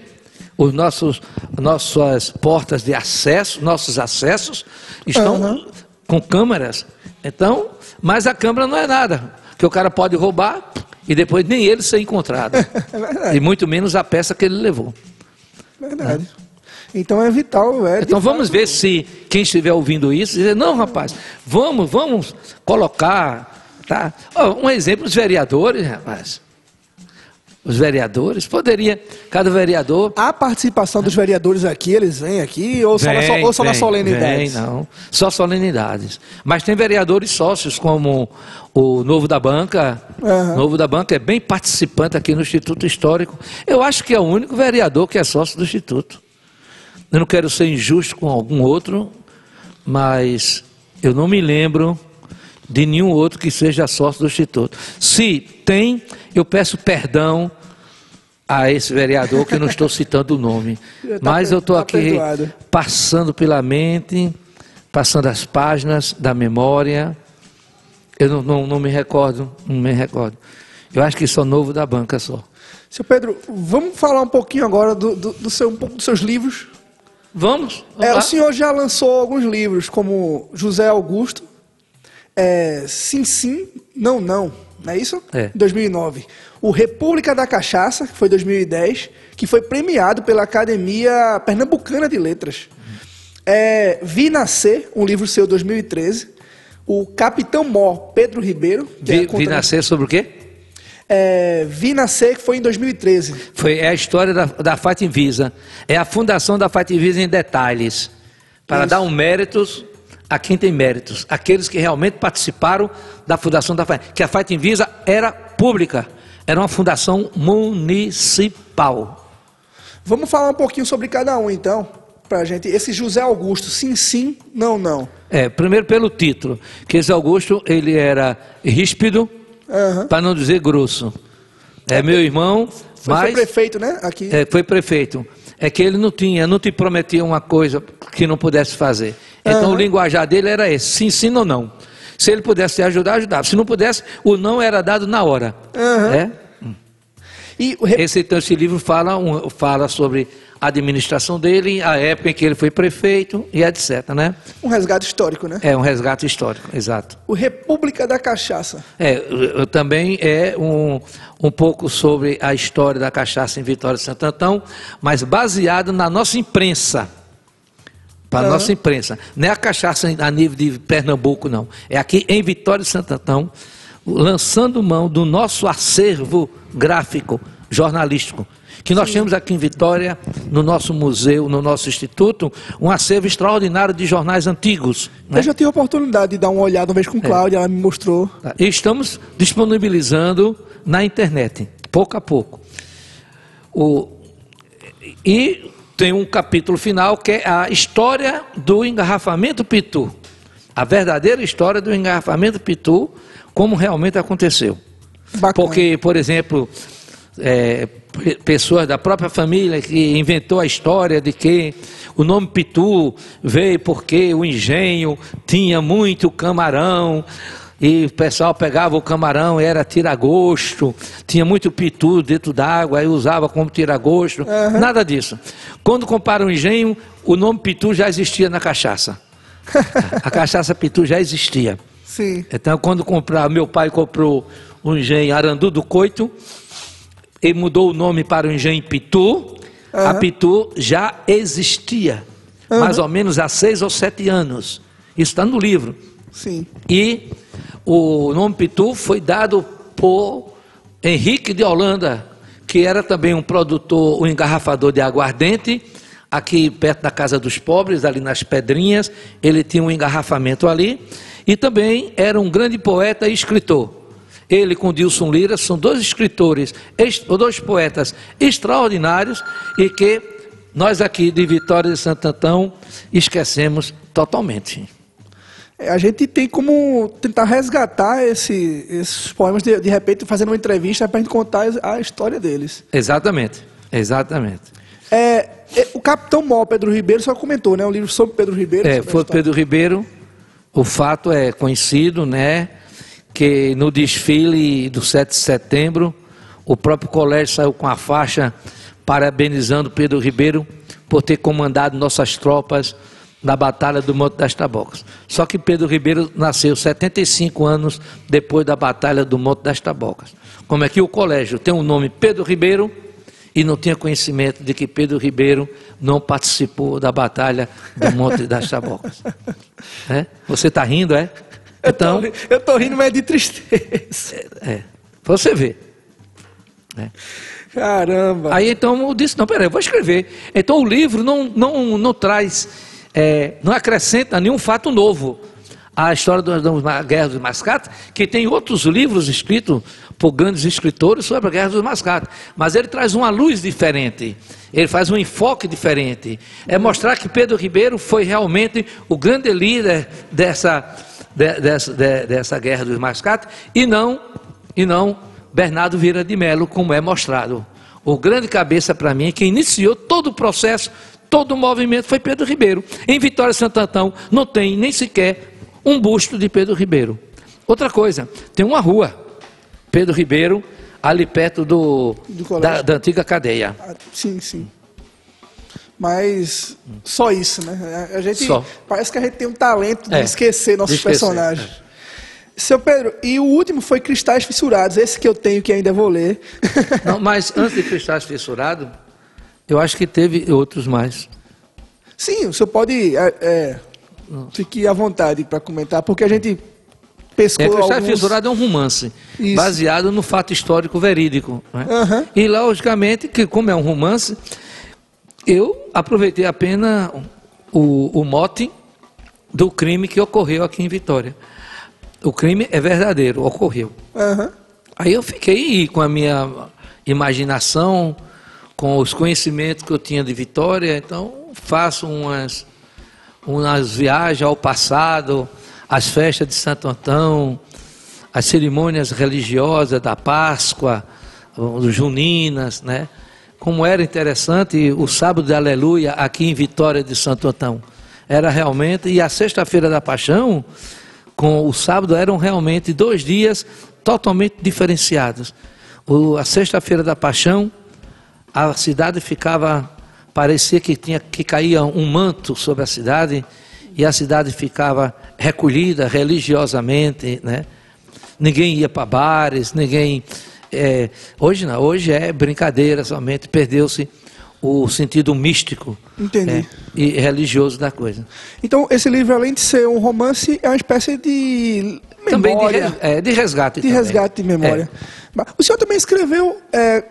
os nossos nossas portas de acesso, nossos acessos estão uhum. com câmeras. Então, mas a câmera não é nada, que o cara pode roubar e depois nem ele ser encontrado. [laughs] é e muito menos a peça que ele levou. Verdade. Então é vital. É então vamos ver se quem estiver ouvindo isso dizer, não, rapaz, vamos, vamos colocar. Tá? Oh, um exemplo, os vereadores, rapaz os vereadores, poderia, cada vereador... A participação dos vereadores aqui, eles vêm aqui ou só, vem, na, ou só vem, na solenidades? Vem, não, só solenidades. Mas tem vereadores sócios, como o Novo da Banca, uhum. Novo da Banca é bem participante aqui no Instituto Histórico. Eu acho que é o único vereador que é sócio do Instituto. Eu não quero ser injusto com algum outro, mas eu não me lembro de nenhum outro que seja sócio do Instituto. Se tem, eu peço perdão a esse vereador que eu não estou citando o nome. [laughs] Tá Mas eu estou tá aqui perdoado. passando pela mente, passando as páginas da memória. Eu não, não, não me recordo, não me recordo. Eu acho que sou novo da banca só. Seu Pedro, vamos falar um pouquinho agora do, do, do seu, um pouco dos seus livros. Vamos? vamos é, o senhor já lançou alguns livros, como José Augusto, é, Sim Sim, Não Não, não é isso? É. 2009. O República da Cachaça, que foi 2010, que foi premiado pela Academia Pernambucana de Letras. É, Vi Nascer, um livro seu 2013. O Capitão Mó, Pedro Ribeiro. Vi, é Vi Nascer sobre o quê? É, Vi Nascer, que foi em 2013. Foi, é a história da, da Fativisa. É a fundação da Fativisa em detalhes. Para Isso. dar um méritos a quem tem méritos, aqueles que realmente participaram da fundação da FAIT, que a FAIT Invisa era pública, era uma fundação municipal. Vamos falar um pouquinho sobre cada um então, para gente. Esse José Augusto, sim, sim, não, não. É, primeiro pelo título, que esse Augusto ele era ríspido, uhum. para não dizer grosso. É, meu irmão, foi, mas, foi prefeito, né? Aqui. É, foi prefeito. É que ele não tinha, não te prometia uma coisa que não pudesse fazer. Então uhum. o linguajar dele era esse: sim, sim ou não. Se ele pudesse te ajudar, ajudava. Se não pudesse, o não era dado na hora. Uhum. É? E esse, então, esse livro fala, um, fala sobre a administração dele, a época em que ele foi prefeito e etc. Né? Um resgate histórico, né? É, um resgate histórico, exato. O República da Cachaça. É, também é um, um pouco sobre a história da cachaça em Vitória de Santo Antão, mas baseado na nossa imprensa. para a nossa imprensa. Não é a cachaça a nível de Pernambuco, não. É aqui em Vitória de Santo Antão, lançando mão do nosso acervo gráfico, jornalístico. Que nós temos aqui em Vitória, no nosso museu, no nosso instituto, um acervo extraordinário de jornais antigos. Né? Eu já tive a oportunidade de dar uma olhada uma vez com é. Cláudia, é. ela me mostrou. Tá. E estamos disponibilizando na internet, pouco a pouco. O, e tem um capítulo final que é a história do engarrafamento Pitu. A verdadeira história do engarrafamento Pitu, como realmente aconteceu. Bacana. Porque, por exemplo, é, pessoas da própria família que inventou a história de que o nome Pitu veio porque o engenho tinha muito camarão, e o pessoal pegava o camarão, era tiragosto, tinha muito pitu dentro d'água, aí usava como tiragosto, uhum. nada disso. Quando compara o engenho, o nome pitu já existia na cachaça. [laughs] A cachaça pitu já existia. Sim. Então, quando comprar, meu pai comprou o engenho Arandu do Coito, ele mudou o nome para o engenho Pitu, uhum. a Pitu já existia, uhum. mais ou menos há seis ou sete anos. Isso está no livro. Sim. E o nome Pitu foi dado por Henrique de Holanda, que era também um produtor, um engarrafador de aguardente, aqui perto da Casa dos Pobres, ali nas Pedrinhas, ele tinha um engarrafamento ali, e também era um grande poeta e escritor. Ele com Dilson Lira são dois escritores, dois poetas extraordinários e que nós aqui de Vitória de Santo Antão esquecemos totalmente. É, a gente tem como tentar resgatar esse, esses poemas, de, de repente, fazendo uma entrevista para a gente contar a história deles. Exatamente, exatamente. É, é, o Capitão Mó, Pedro Ribeiro, só comentou, né? Um livro sobre Pedro Ribeiro. É, foi Pedro Ribeiro. O fato é conhecido, né? Que no desfile do 7 de setembro, o próprio colégio saiu com a faixa parabenizando Pedro Ribeiro por ter comandado nossas tropas na Batalha do Monte das Tabocas. Só que Pedro Ribeiro nasceu 75 anos depois da Batalha do Monte das Tabocas. Como é que o colégio tem o nome Pedro Ribeiro e não tinha conhecimento de que Pedro Ribeiro não participou da Batalha do Monte das Tabocas. [laughs] É? Você está rindo, é? Então, eu estou rindo, mas é de tristeza. É, é. Você vê. É. Caramba. Aí então eu disse, não, peraí, eu vou escrever. Então o livro não, não, não traz é, não acrescenta nenhum fato novo à história da Guerra dos Mascates, que tem outros livros escritos por grandes escritores sobre a Guerra dos Mascates, mas ele traz uma luz diferente, ele faz um enfoque diferente. É mostrar que Pedro Ribeiro foi realmente o grande líder dessa, de, dessa, de, dessa Guerra dos Mascates e não, e não Bernardo Vieira de Melo, como é mostrado. O grande cabeça para mim, que iniciou todo o processo todo o movimento foi Pedro Ribeiro. Em Vitória Santo Antão não tem nem sequer um busto de Pedro Ribeiro. Outra coisa, tem uma rua, Pedro Ribeiro, ali perto do, do da, da, antiga cadeia. Ah, sim, sim. Mas só isso, né? A gente só. parece que a gente tem um talento de é, esquecer nossos de esquecer, personagens. É. Seu Pedro, e o último foi Cristais Fissurados, esse que eu tenho que ainda vou ler. [laughs] Não, mas antes de Cristais Fissurados, eu acho que teve outros mais. Sim, o senhor pode. É, é, fique à vontade para comentar, porque a gente pescou. É, Cristal alguns... Fissurado é um romance, Isso. baseado no fato histórico verídico. Né? Uhum. E, logicamente, que como é um romance, eu aproveitei apenas o, o mote do crime que ocorreu aqui em Vitória. O crime é verdadeiro, ocorreu. Uhum. Aí eu fiquei com a minha imaginação com os conhecimentos que eu tinha de Vitória, então faço umas, umas viagens ao passado, as festas de Santo Antão, as cerimônias religiosas da Páscoa, juninas, né? Como era interessante o sábado de Aleluia aqui em Vitória de Santo Antão. Era realmente, e a sexta-feira da Paixão, com o sábado, eram realmente dois dias totalmente diferenciados. O, a sexta-feira da Paixão a cidade ficava, parecia que tinha que caía um manto sobre a cidade e a cidade ficava recolhida religiosamente, né? Ninguém ia para bares, ninguém. É, hoje não, hoje é brincadeira somente, perdeu-se o sentido místico é, e religioso da coisa. Então, esse livro, além de ser um romance, é uma espécie de memória. Também de, é, de resgate. De também. resgate de memória. É. O senhor também escreveu é,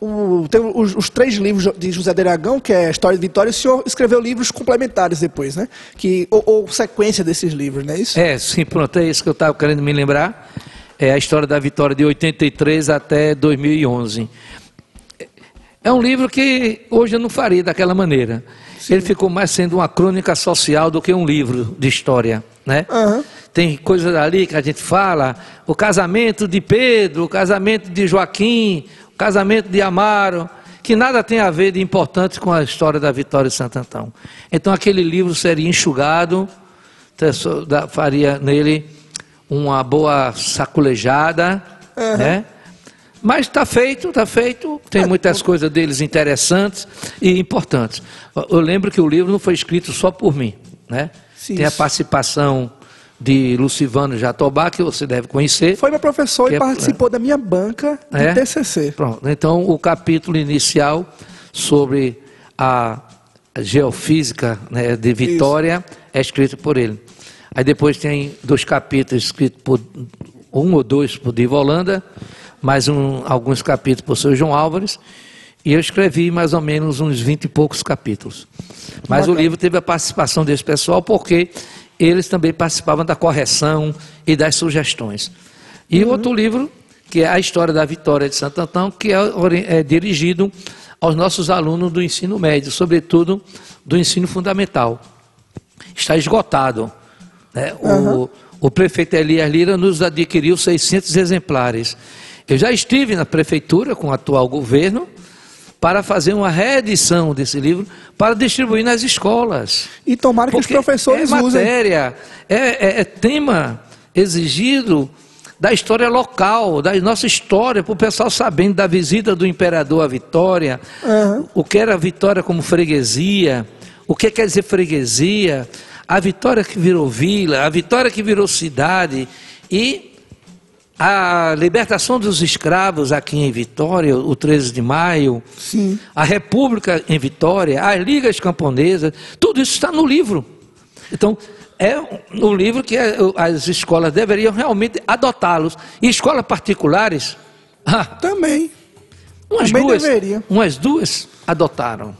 o, tem os, os, três livros de José de Aragão, que é a História de Vitória, e o senhor escreveu livros complementares depois, né? Que, ou, ou sequência desses livros, não é isso? É, sim, pronto, é isso que eu estava querendo me lembrar. É a História da Vitória de 83 até 2011. É um livro que hoje eu não faria daquela maneira. Sim. Ele ficou mais sendo uma crônica social do que um livro de história, né? Uhum. Tem coisas ali que a gente fala, o casamento de Pedro, o casamento de Joaquim, o casamento de Amaro, que nada tem a ver de importante com a história da vitória de Santo Antão. Então aquele livro seria enxugado, faria nele uma boa saculejada, uhum. né? Mas está feito, está feito. Tem é, muitas coisas deles interessantes e importantes. Eu lembro que o livro não foi escrito só por mim, né? Sim, Tem a participação de Lucivano Jatobá, que você deve conhecer. Foi meu professor e é, participou da minha banca de é? TCC. Pronto. Então, o capítulo inicial sobre a geofísica né, de Vitória Isso. é escrito por ele. Aí depois tem dois capítulos escritos por um ou dois por Divo Holanda mais um, alguns capítulos por seu João Álvares, e eu escrevi mais ou menos uns vinte e poucos capítulos. Mas Bacana. o livro teve a participação desse pessoal porque eles também participavam da correção e das sugestões. E uhum. outro livro, que é a História da Vitória de Santo Antão, que é, é dirigido aos nossos alunos do ensino médio, sobretudo do ensino fundamental. Está esgotado. Né? Uhum. O, o prefeito Elias Lira nos adquiriu 600 exemplares. Eu já estive na prefeitura com o atual governo para fazer uma reedição desse livro para distribuir nas escolas. E tomara que os professores é usem. matéria, é, é, é tema exigido da história local, da nossa história, para o pessoal sabendo da visita do imperador à Vitória, uhum. o que era a Vitória como freguesia, o que quer dizer freguesia, a Vitória que virou vila, a Vitória que virou cidade e a libertação dos escravos aqui em Vitória, o 13 de maio, Sim. a República em Vitória, as ligas camponesas, tudo isso está no livro. Então, é um livro que as escolas deveriam realmente adotá-los. E escolas particulares. Ah, [laughs] também. Umas também duas, deveriam. Umas duas adotaram.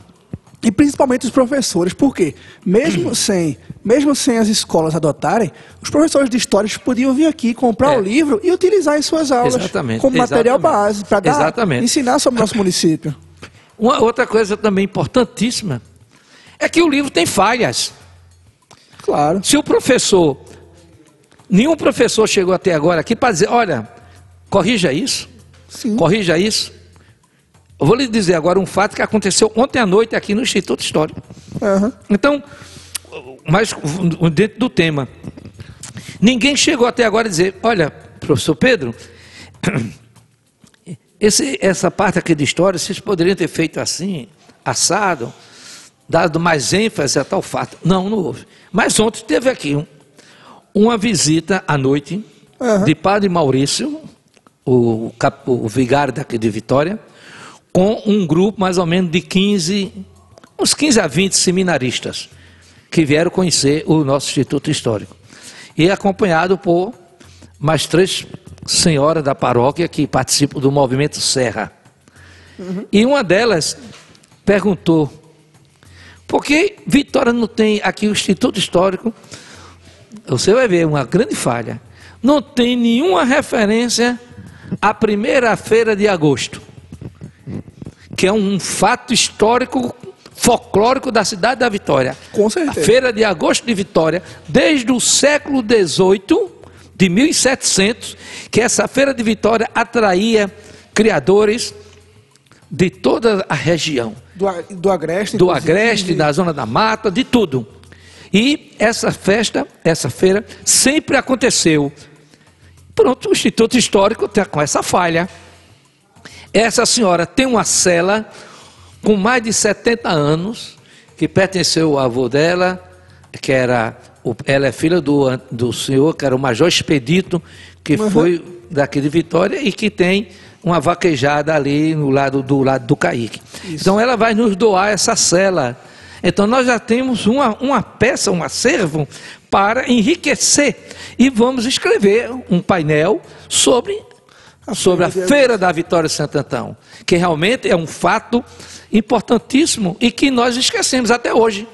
E principalmente os professores, porque mesmo [clears throat] sem, mesmo sem as escolas adotarem, os professores de história podiam vir aqui comprar é. o livro e utilizar em suas aulas Exatamente. como Exatamente. material base para ensinar sobre o nosso município. [clears throat] Uma outra coisa também importantíssima é que o livro tem falhas. Claro. Se o professor, nenhum professor chegou até agora aqui para dizer, olha, corrija isso, Sim. corrija isso. Eu vou lhe dizer agora um fato que aconteceu ontem à noite aqui no Instituto Histórico. Uhum. Então, mas dentro do tema. Ninguém chegou até agora a dizer, olha, professor Pedro, [clears throat] esse, essa parte aqui de história, vocês poderiam ter feito assim, assado, dado mais ênfase a tal fato. Não, não houve. Mas ontem teve aqui um, uma visita à noite uhum. de Padre Maurício, o, o vigário daqui de Vitória, com um grupo mais ou menos de 15, uns 15 a 20 seminaristas que vieram conhecer o nosso Instituto Histórico. E acompanhado por mais três senhoras da paróquia que participam do movimento Serra. Uhum. E uma delas perguntou: por que Vitória não tem aqui o Instituto Histórico? Você vai ver uma grande falha. Não tem nenhuma referência à primeira feira de agosto que é um fato histórico folclórico da cidade da Vitória. Com certeza. A Feira de Agosto de Vitória, desde o século XVIII, de 1700, que essa Feira de Vitória atraía criadores de toda a região. Do, do Agreste. Do Agreste, da Zona da Mata, de tudo. E essa festa, essa feira, sempre aconteceu. Pronto, o Instituto Histórico está com essa falha. Essa senhora tem uma cela com mais de 70 anos, que pertenceu ao avô dela, que era. Ela é filha do, do senhor, que era o Major Expedito, que uhum. foi daqui de Vitória e que tem uma vaquejada ali no lado do lado do Caíque. Isso. Então ela vai nos doar essa cela. Então nós já temos uma, uma peça, um acervo para enriquecer. E vamos escrever um painel sobre, sobre a Feira da Vitória de Santo Antão, que realmente é um fato importantíssimo e que nós esquecemos até hoje.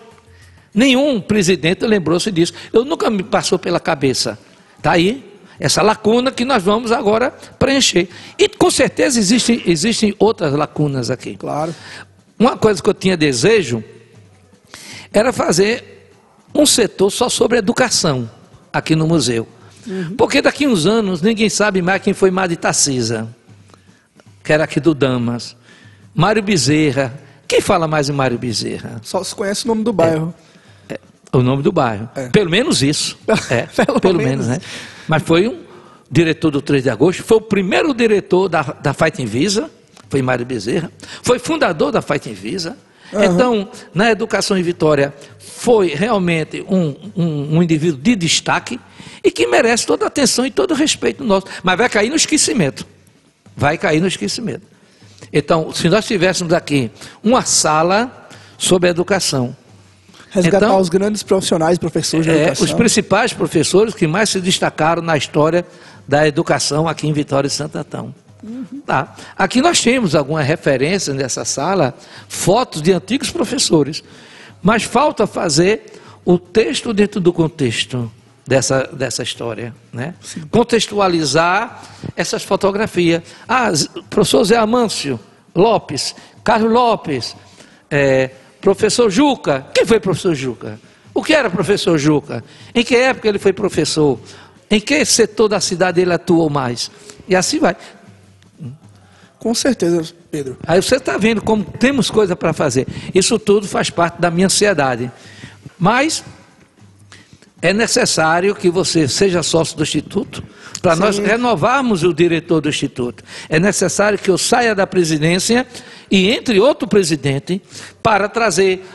Nenhum presidente lembrou-se disso. Eu nunca me passou pela cabeça. Está aí, essa lacuna que nós vamos agora preencher. E com certeza existem, existem outras lacunas aqui. Claro. Uma coisa que eu tinha desejo era fazer um setor só sobre educação aqui no museu. Uhum. Porque daqui a uns anos ninguém sabe mais quem foi Mário Tarcisa, que era aqui do Damas. Mário Bezerra. Quem fala mais em Mário Bezerra? Só se conhece o nome do bairro. É, é, o nome do bairro. É. Pelo menos isso. [laughs] É, pelo, pelo menos, menos, né? Mas foi um diretor do 3 de agosto, foi o primeiro diretor da, da Fighting Visa, foi Mário Bezerra, foi fundador da Fighting Visa. Uhum. Então, na educação em Vitória, foi realmente um, um, um, indivíduo de destaque e que merece toda a atenção e todo o respeito nosso. Mas vai cair no esquecimento. Vai cair no esquecimento. Então, se nós tivéssemos aqui uma sala sobre educação, Resgatar então, os grandes profissionais, professores de é, educação. Os principais professores que mais se destacaram na história da educação aqui em Vitória de Santo Antão. Uhum. Tá. Aqui nós temos algumas referências nessa sala, fotos de antigos professores, mas falta fazer o texto dentro do contexto dessa, dessa história. Né? Contextualizar essas fotografias. Ah, professor Zé Amâncio Lopes, Carlos Lopes, é, Professor Juca. Quem foi professor Juca? O que era professor Juca? Em que época ele foi professor? Em que setor da cidade ele atuou mais? E assim vai. Com certeza, Pedro. Aí você está vendo como temos coisa para fazer. Isso tudo faz parte da minha ansiedade. Mas é necessário que você seja sócio do Instituto para nós renovarmos o diretor do Instituto. É necessário que eu saia da presidência e entre outro presidente para trazer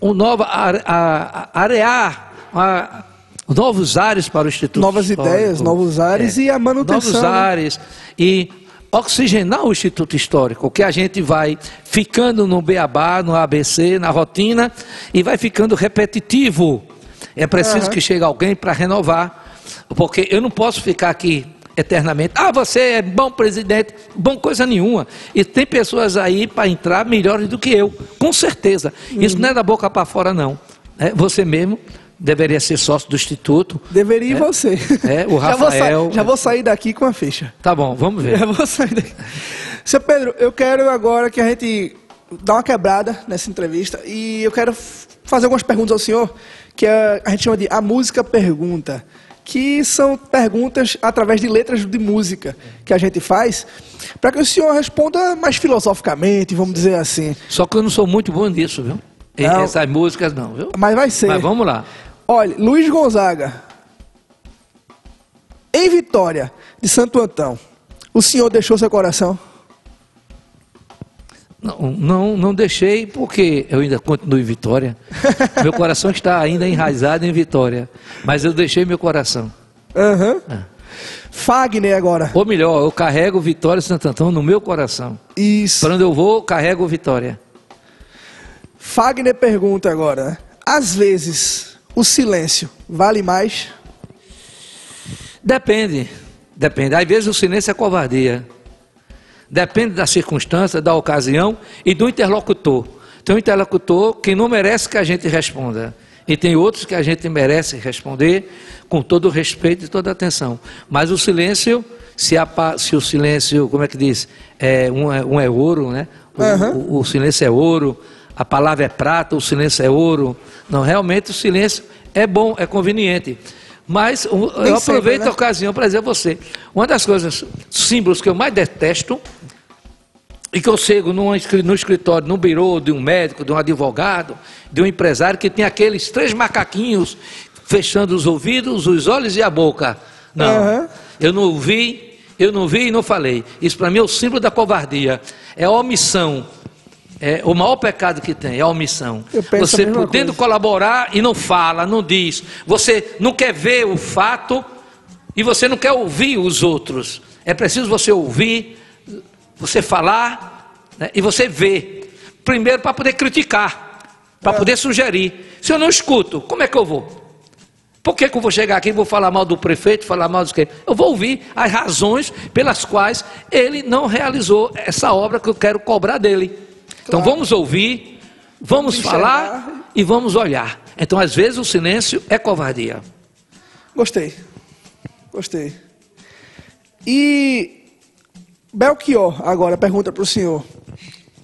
um novo, a, a, arear a, novos ares para o Instituto. Novas Histórico. ideias, novos ares é, e a manutenção. Novos né? ares e oxigenar o Instituto Histórico, que a gente vai ficando no beabá, no ABC, na rotina e vai ficando repetitivo. É preciso uhum. que chegue alguém para renovar, porque eu não posso ficar aqui eternamente. Ah, você é bom presidente, bom coisa nenhuma. E tem pessoas aí para entrar melhores do que eu, com certeza. Uhum. Isso não é da boca para fora, não. É, você mesmo deveria ser sócio do Instituto. Deveria é, você. É, o Rafael. [laughs] Já vou, já vou, sair daqui com a ficha. Tá bom, vamos ver. [laughs] Já vou sair daqui. Seu Pedro, eu quero agora que a gente dá uma quebrada nessa entrevista e eu quero fazer algumas perguntas ao senhor, que a, a gente chama de a música pergunta que são perguntas através de letras de música que a gente faz, para que o senhor responda mais filosoficamente, vamos dizer assim. Só que eu não sou muito bom nisso, viu? Não. Essas músicas não, viu? Mas vai ser. Mas vamos lá. Olha, Luiz Gonzaga, em Vitória, de Santo Antão, o senhor deixou seu coração? Não, não, deixei porque eu ainda continuo em Vitória. [laughs] meu coração está ainda enraizado em Vitória. Mas eu deixei meu coração. Uhum. É. Fagner agora. Ou melhor, eu carrego Vitória Santo Antão no meu coração. Isso. Para onde eu vou, carrego Vitória. Fagner pergunta agora. Às vezes, o silêncio vale mais? Depende. Depende. Às vezes o silêncio é covardia. Depende da circunstância, da ocasião e do interlocutor. Tem um interlocutor que não merece que a gente responda. E tem outros que a gente merece responder com todo o respeito e toda a atenção. Mas o silêncio, se, a, se o silêncio, como é que diz? É, um, é, um é ouro, né? O, uhum. o, o silêncio é ouro, a palavra é prata, o silêncio é ouro. Não, realmente o silêncio é bom, é conveniente. Mas eu aproveito né? a ocasião para dizer a você: uma das coisas, símbolos que eu mais detesto, e que eu chego no escritório, no birô de um médico, de um advogado, de um empresário que tem aqueles três macaquinhos fechando os ouvidos, os olhos e a boca. Não, uhum. eu não ouvi, eu não vi e não falei. Isso para mim é o símbolo da covardia. É a omissão. É, o maior pecado que tem é a omissão. Você podendo coisa. colaborar e não fala, não diz. Você não quer ver o fato e você não quer ouvir os outros. É preciso você ouvir, você falar né, e você ver. primeiro para poder criticar, para é. poder sugerir. Se eu não escuto, como é que eu vou? Por que, que eu vou chegar aqui e vou falar mal do prefeito, falar mal dos que? Eu vou ouvir as razões pelas quais ele não realizou essa obra que eu quero cobrar dele. Então, claro. Então vamos ouvir, vamos, vamos falar e vamos olhar. Então, às vezes, o silêncio é covardia. Gostei. Gostei. E Belchior, agora pergunta para o senhor.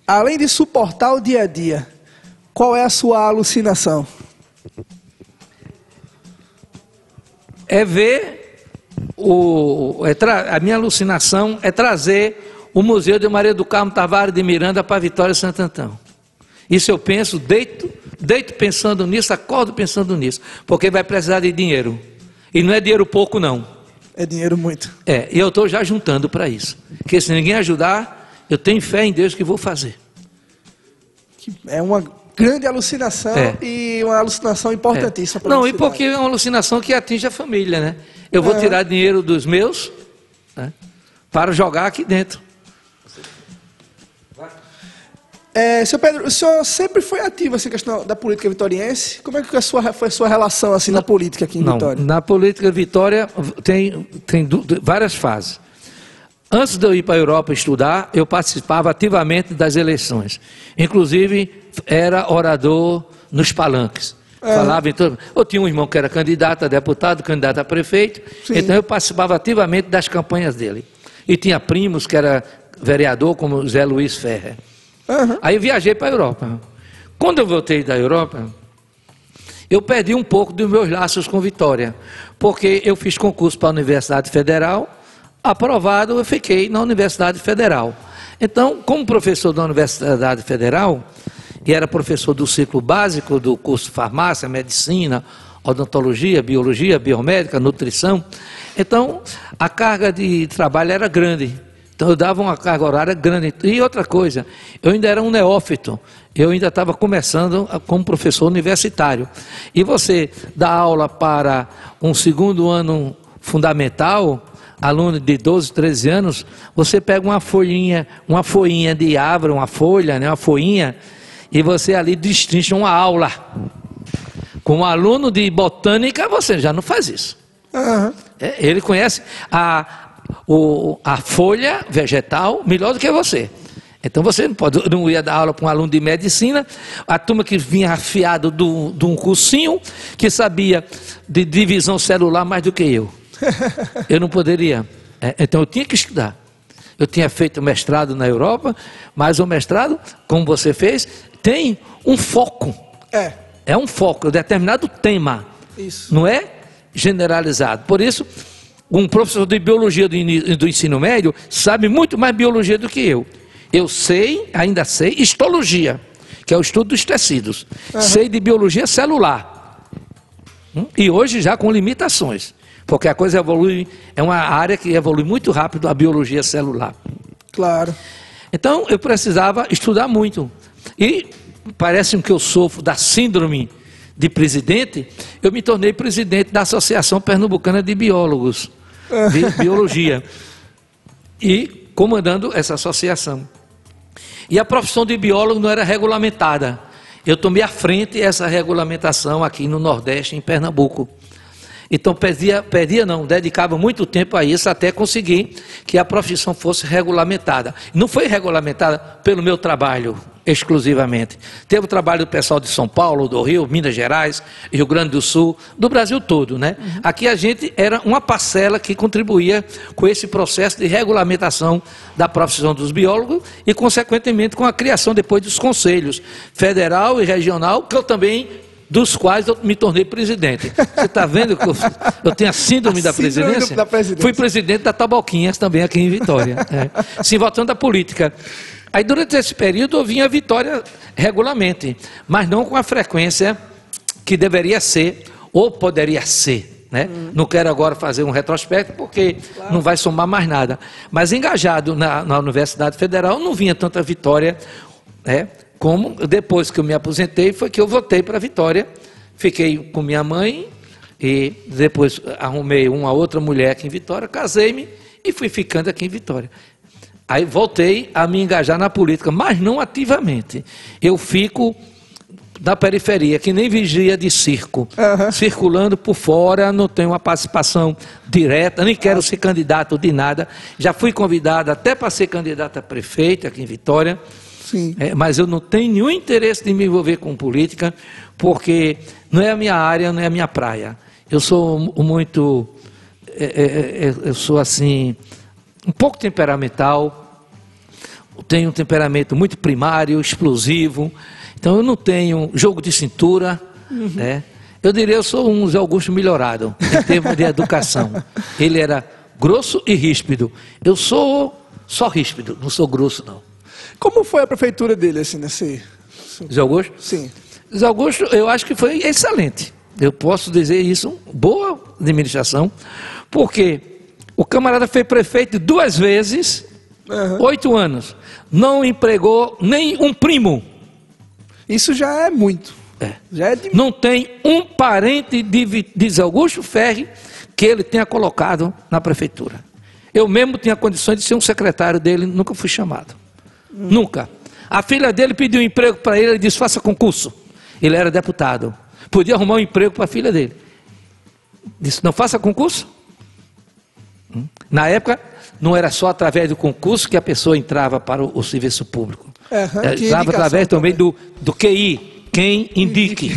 Além de suportar o dia a dia, qual é a sua alucinação? é ver o, é tra, a minha alucinação é trazer o Museu de Maria do Carmo Tavares de Miranda para Vitória Santo Antão. Isso eu penso, deito, deito pensando nisso, acordo pensando nisso, porque vai precisar de dinheiro. E não é dinheiro pouco, não. É dinheiro muito. É, e eu estou já juntando para isso. Porque se ninguém ajudar, eu tenho fé em Deus que vou fazer. É uma grande alucinação é. e uma alucinação importantíssima. É. Não, e porque é uma alucinação que atinge a família, né? Eu vou é. tirar dinheiro dos meus né, para jogar aqui dentro. É, seu Pedro, o senhor sempre foi ativo assim, questão da política vitoriense. Como é que a sua, foi a sua relação assim, na, na política aqui em não, Vitória? Na política Vitória tem, tem várias fases. Antes de eu ir para a Europa estudar, eu participava ativamente das eleições. Inclusive, era orador nos palanques. É. Falava em todo... Eu tinha um irmão que era candidato a deputado, candidato a prefeito, Sim. então eu participava ativamente das campanhas dele. E tinha primos que era vereador, como Zé Luiz Ferrer. Uhum. Aí eu viajei para a Europa. Quando eu voltei da Europa, eu perdi um pouco dos meus laços com Vitória, porque eu fiz concurso para a Universidade Federal, aprovado, eu fiquei na Universidade Federal. Então, como professor da Universidade Federal, e era professor do ciclo básico do curso farmácia, medicina, odontologia, biologia, biomédica, nutrição, então a carga de trabalho era grande. Então eu dava uma carga horária grande. E outra coisa, eu ainda era um neófito, eu ainda estava começando como professor universitário. E você dá aula para um segundo ano fundamental, aluno de 12, 13 anos, você pega uma folhinha, uma folhinha de árvore, uma folha, né, uma folhinha, e você ali destrincha uma aula. Com um aluno de botânica, você já não faz isso. Uhum. Ele conhece a, o, a folha vegetal melhor do que você. Então você não, pode, não ia dar aula para um aluno de medicina, a turma que vinha afiado de um cursinho, que sabia de divisão celular mais do que eu. [laughs] Eu não poderia. É, então eu tinha que estudar. Eu tinha feito mestrado na Europa, mas o mestrado, como você fez, tem um foco. É. É um foco, um determinado tema. Isso. Não é generalizado. Por isso, um professor de biologia do, ensino médio sabe muito mais biologia do que eu. Eu sei, ainda sei, histologia, que é o estudo dos tecidos. Uhum. Sei de biologia celular. Hum? E hoje já com limitações. Porque a coisa evolui, é uma área que evolui muito rápido a biologia celular. Claro. Então eu precisava estudar muito. E parece que eu sofro da síndrome de presidente, eu me tornei presidente da Associação Pernambucana de Biólogos de Biologia. E comandando essa associação. E a profissão de biólogo não era regulamentada. Eu tomei à frente essa regulamentação aqui no Nordeste, em Pernambuco. Então perdia, perdia não, dedicava muito tempo a isso até conseguir que a profissão fosse regulamentada. Não foi regulamentada pelo meu trabalho exclusivamente. Teve o trabalho do pessoal de São Paulo, do Rio, Minas Gerais, Rio Grande do Sul, do Brasil todo, né? Uhum. Aqui a gente era uma parcela que contribuía com esse processo de regulamentação da profissão dos biólogos e, consequentemente, com a criação depois dos conselhos federal e regional, que eu também dos quais eu me tornei presidente. Você está vendo que eu, eu, tenho a síndrome, a da, síndrome presidência? da, presidência? Fui presidente da Taboquinhas também aqui em Vitória. É. Sim, voltando à política. Aí durante esse período eu vinha a Vitória regularmente, mas não com a frequência que deveria ser ou poderia ser. Né? Hum. Não quero agora fazer um retrospecto porque claro. não vai somar mais nada. Mas engajado na, na Universidade Federal não vinha tanta vitória né? Como depois que eu me aposentei, foi que eu voltei para Vitória. Fiquei com minha mãe e depois arrumei uma outra mulher aqui em Vitória, casei-me e fui ficando aqui em Vitória. Aí voltei a me engajar na política, mas não ativamente. Eu fico na periferia, que nem vigia de circo, uhum. circulando por fora, não tenho uma participação direta, nem quero ser candidato de nada. Já fui convidado até para ser candidato a prefeito aqui em Vitória, é, mas eu não tenho nenhum interesse de me envolver com política, porque não é a minha área, não é a minha praia. Eu sou muito, é, é, é eu sou assim, um pouco temperamental, tenho um temperamento muito primário, explosivo, então eu não tenho jogo de cintura, uhum. né? Eu diria eu sou um Zé Augusto melhorado em termos de educação. Ele era grosso e ríspido. Eu sou só ríspido, não sou grosso não. Como foi a prefeitura dele assim nesse Zé Augusto? Sim. Zé Augusto, eu acho que foi excelente. Eu posso dizer isso, boa administração, porque o camarada foi prefeito duas vezes, uhum. oito anos, não empregou nem um primo. Isso já é muito. É. Já é de... Não tem um parente de, de Zé Augusto Ferri que ele tenha colocado na prefeitura. Eu mesmo tinha condições de ser um secretário dele, nunca fui chamado. Nunca. A filha dele pediu um emprego para ele, ele disse: faça concurso. Ele era deputado. Podia arrumar um emprego para a filha dele. Disse: não faça concurso. Hum. Na época, não era só através do concurso que a pessoa entrava para o, o serviço público. Uhum, entrava através também, também do, do QI, quem indique.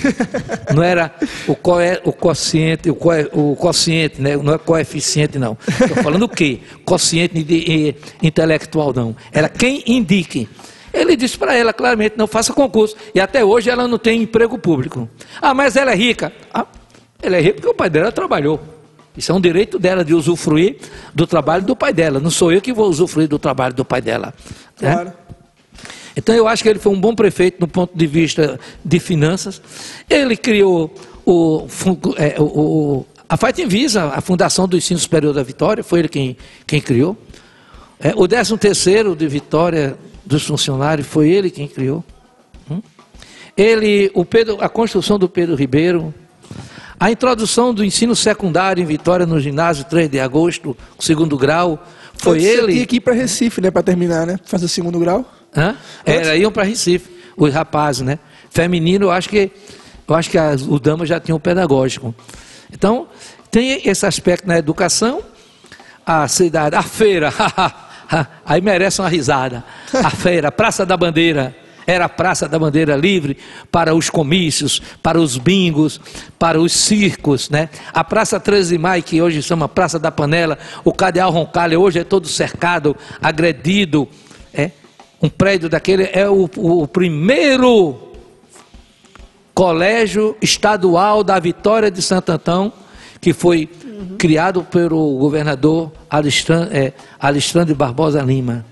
Não era o, co é, o quociente, o, co o quociente, né? não é coeficiente, não. Estou falando o quê? Quociente de, de, intelectual, não. Era quem indique. Ele disse para ela claramente: não faça concurso. E até hoje ela não tem emprego público. Ah, mas ela é rica. Ah, ela é rica porque o pai dela trabalhou. Isso é um direito dela de usufruir do trabalho do pai dela. Não sou eu que vou usufruir do trabalho do pai dela. Né? Claro. Então eu acho que ele foi um bom prefeito no ponto de vista de finanças. Ele criou o, é, o, a FAIT Visa, a Fundação do Ensino Superior da Vitória, foi ele quem, quem criou. É, o 13 terceiro de Vitória dos funcionários foi ele quem criou. Hum? Ele, o Pedro, a construção do Pedro Ribeiro, a introdução do ensino secundário em Vitória no ginásio 3 de agosto, segundo grau, foi Você ele. tinha que ir para Recife, né, para terminar, né? Fazer o segundo grau. Hã? Era, iam para Recife, os rapazes, né? Feminino, eu acho que, eu acho que as, o Dama já tinha um pedagógico. Então, tem esse aspecto na educação, a cidade, a feira, [laughs] aí merece uma risada. A feira, Praça da Bandeira, era a Praça da Bandeira livre para os comícios, para os bingos, para os circos, né? A Praça 13 de Maio, que hoje chama Praça da Panela, o Cadeal Roncalho hoje é todo cercado, agredido? Um prédio daquele é o, o primeiro colégio estadual da Vitória de Santo Antão, que foi uhum. criado pelo governador Alexandre, é, Alexandre Barbosa Lima.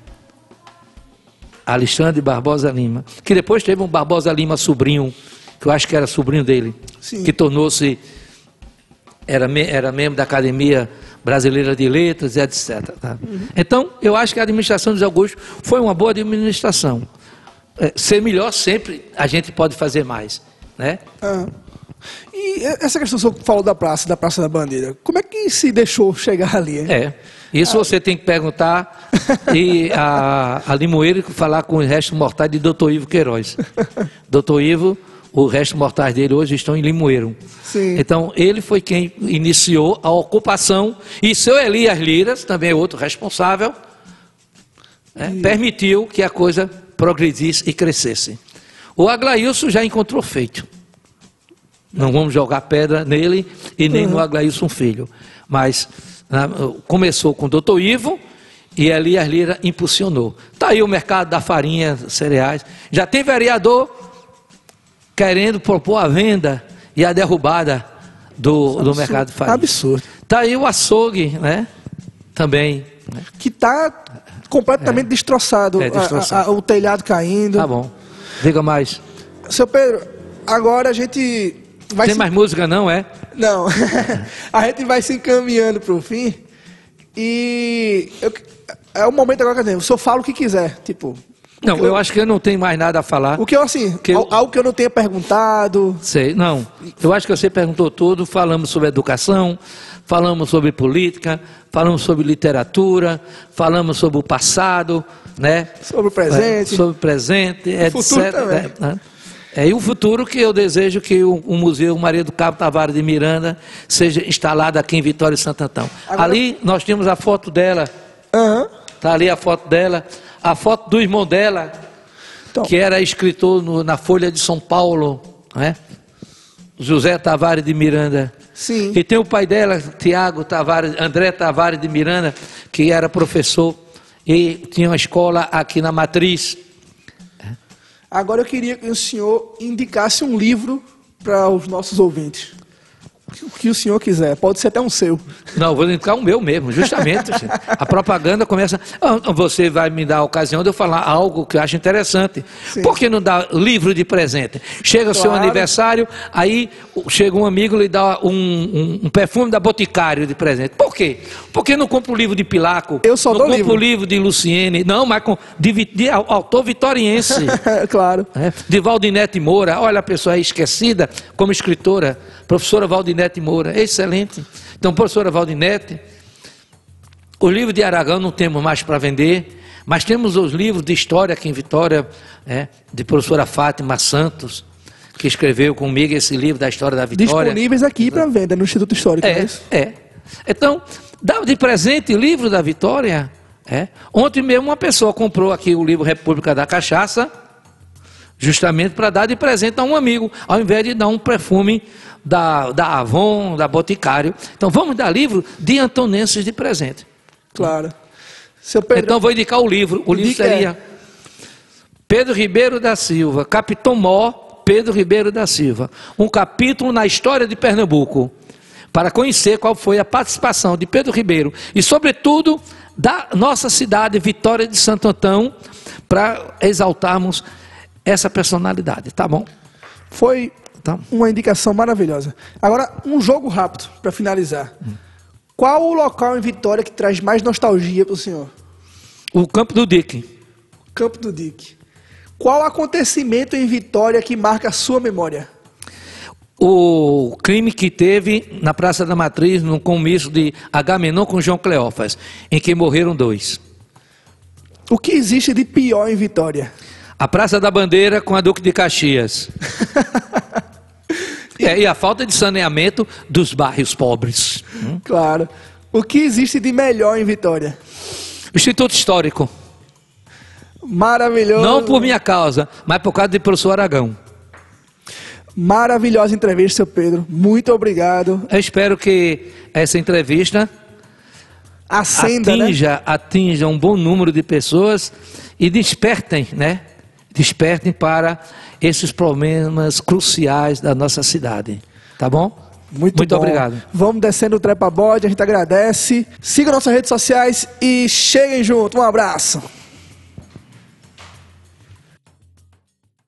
Alexandre Barbosa Lima. Que depois teve um Barbosa Lima sobrinho, que eu acho que era sobrinho dele, Sim. que tornou-se, era, era membro da academia brasileira de letras, etc. Tá? Uhum. Então, eu acho que a administração de Augusto foi uma boa administração. É, ser melhor sempre, a gente pode fazer mais. Né? Ah. E essa questão que você falou da praça, da Praça da Bandeira, como é que se deixou chegar ali? Hein? É, isso ah. você tem que perguntar [laughs] e a, a Limoeiro falar com o resto mortais de Dr. Ivo Queiroz. Dr. Ivo o resto mortais dele hoje estão em Limoeiro. Sim. Então, ele foi quem iniciou a ocupação, e seu Elias Liras, também é outro responsável, né, permitiu que a coisa progredisse e crescesse. O Aglailson já encontrou feito. Não vamos jogar pedra nele e nem uhum. no Aglailson Filho. Mas né, começou com o doutor Ivo e Elias Lira impulsionou. Está aí o mercado da farinha, cereais. Já tem vereador querendo propor a venda e a derrubada do, do mercado de farinha. Absurdo. Está aí o açougue, né? Também. Né? Que está completamente é. destroçado. É, destroçado. A, a, o telhado caindo. Tá bom. Diga mais. Seu Pedro, agora a gente vai. Tem se... mais música, não, é? Não. [laughs] a gente vai se encaminhando para o fim. E eu... é o momento agora que eu senhor fala o que quiser. Tipo, Não, eu, eu, acho que eu não tenho mais nada a falar. O que eu, assim, que eu, algo que eu não tenha perguntado. Sei, não. Eu acho que você perguntou tudo. Falamos sobre educação, falamos sobre política, falamos sobre literatura, falamos sobre o passado, né? Sobre o presente. Sobre o presente, o etc. Futuro também. Né? É, e o futuro que eu desejo que o, o, Museu Maria do Cabo Tavares de Miranda seja instalado aqui em Vitória e Santo Antão. Agora... Ali nós temos a foto dela. Uhum. Tá ali a foto dela a foto do irmão dela, então, que era escritor no, na Folha de São Paulo, né? José Tavares de Miranda. Sim. E tem o pai dela, Tiago Tavares, André Tavares de Miranda, que era professor e tinha uma escola aqui na Matriz. Agora eu queria que o senhor indicasse um livro para os nossos ouvintes o que o senhor quiser, pode ser até um seu. Não, vou indicar o meu mesmo, justamente. a propaganda começa. Ah, você vai me dar a ocasião de eu falar algo que eu acho interessante. Sim. Por que não dar livro de presente? Chega o claro. seu aniversário, aí chega um amigo e lhe dá um, um, um, perfume da Boticário de presente. Por quê? Porque não compra o livro de Pilaco. Eu só não dou compra livro. o livro de Luciene. Não, mas com, de, de, de autor vitoriense. [laughs] claro. É, de Valdinete Moura. Olha a pessoa aí esquecida como escritora. Professora Valdinete Moura, excelente. Então, professora Valdinete, o livro de Aragão não temos mais para vender, mas temos os livros de história aqui em Vitória, é, de professora Fátima Santos, que escreveu comigo esse livro da história da Vitória. Disponíveis aqui para venda no Instituto Histórico, é, é, é. Então, dá de presente o livro da Vitória. É. Ontem mesmo uma pessoa comprou aqui o livro República da Cachaça, justamente para dar de presente a um amigo, ao invés de dar um perfume da, da Avon, da Boticário. Então vamos dar livro de Antonenses de presente. Claro. Pedro... Então vou indicar o livro. O livro Indica seria. Pedro Ribeiro da Silva, Capitão Mó, Pedro Ribeiro da Silva. Um capítulo na história de Pernambuco. Para conhecer qual foi a participação de Pedro Ribeiro e, sobretudo, da nossa cidade, Vitória de Santo Antão, para exaltarmos essa personalidade, tá bom? Foi Tá. Uma indicação maravilhosa. Agora, um jogo rápido, para finalizar. Hum. Qual o local em Vitória que traz mais nostalgia para o senhor? O Campo do Dick. Campo do Dick. Qual acontecimento em Vitória que marca a sua memória? O crime que teve na Praça da Matriz, no comício de Agamenon com João Cleófas, em que morreram dois. O que existe de pior em Vitória? A Praça da Bandeira com a Duque de Caxias. [laughs] É, e a falta de saneamento dos bairros pobres. Hum? Claro. O que existe de melhor em Vitória? Instituto Histórico. Maravilhoso. Não por minha causa, mas por causa de professor Aragão. Maravilhosa entrevista, seu Pedro. Muito obrigado. Eu espero que essa entrevista Acenda, né? atinja, né? atinja um bom número de pessoas e despertem, né? Despertem para esses problemas cruciais da nossa cidade. Tá bom? Muito, Muito obrigado. Vamos descendo o trepa bode, a gente agradece. Siga nossas redes sociais e cheguem junto. Um abraço.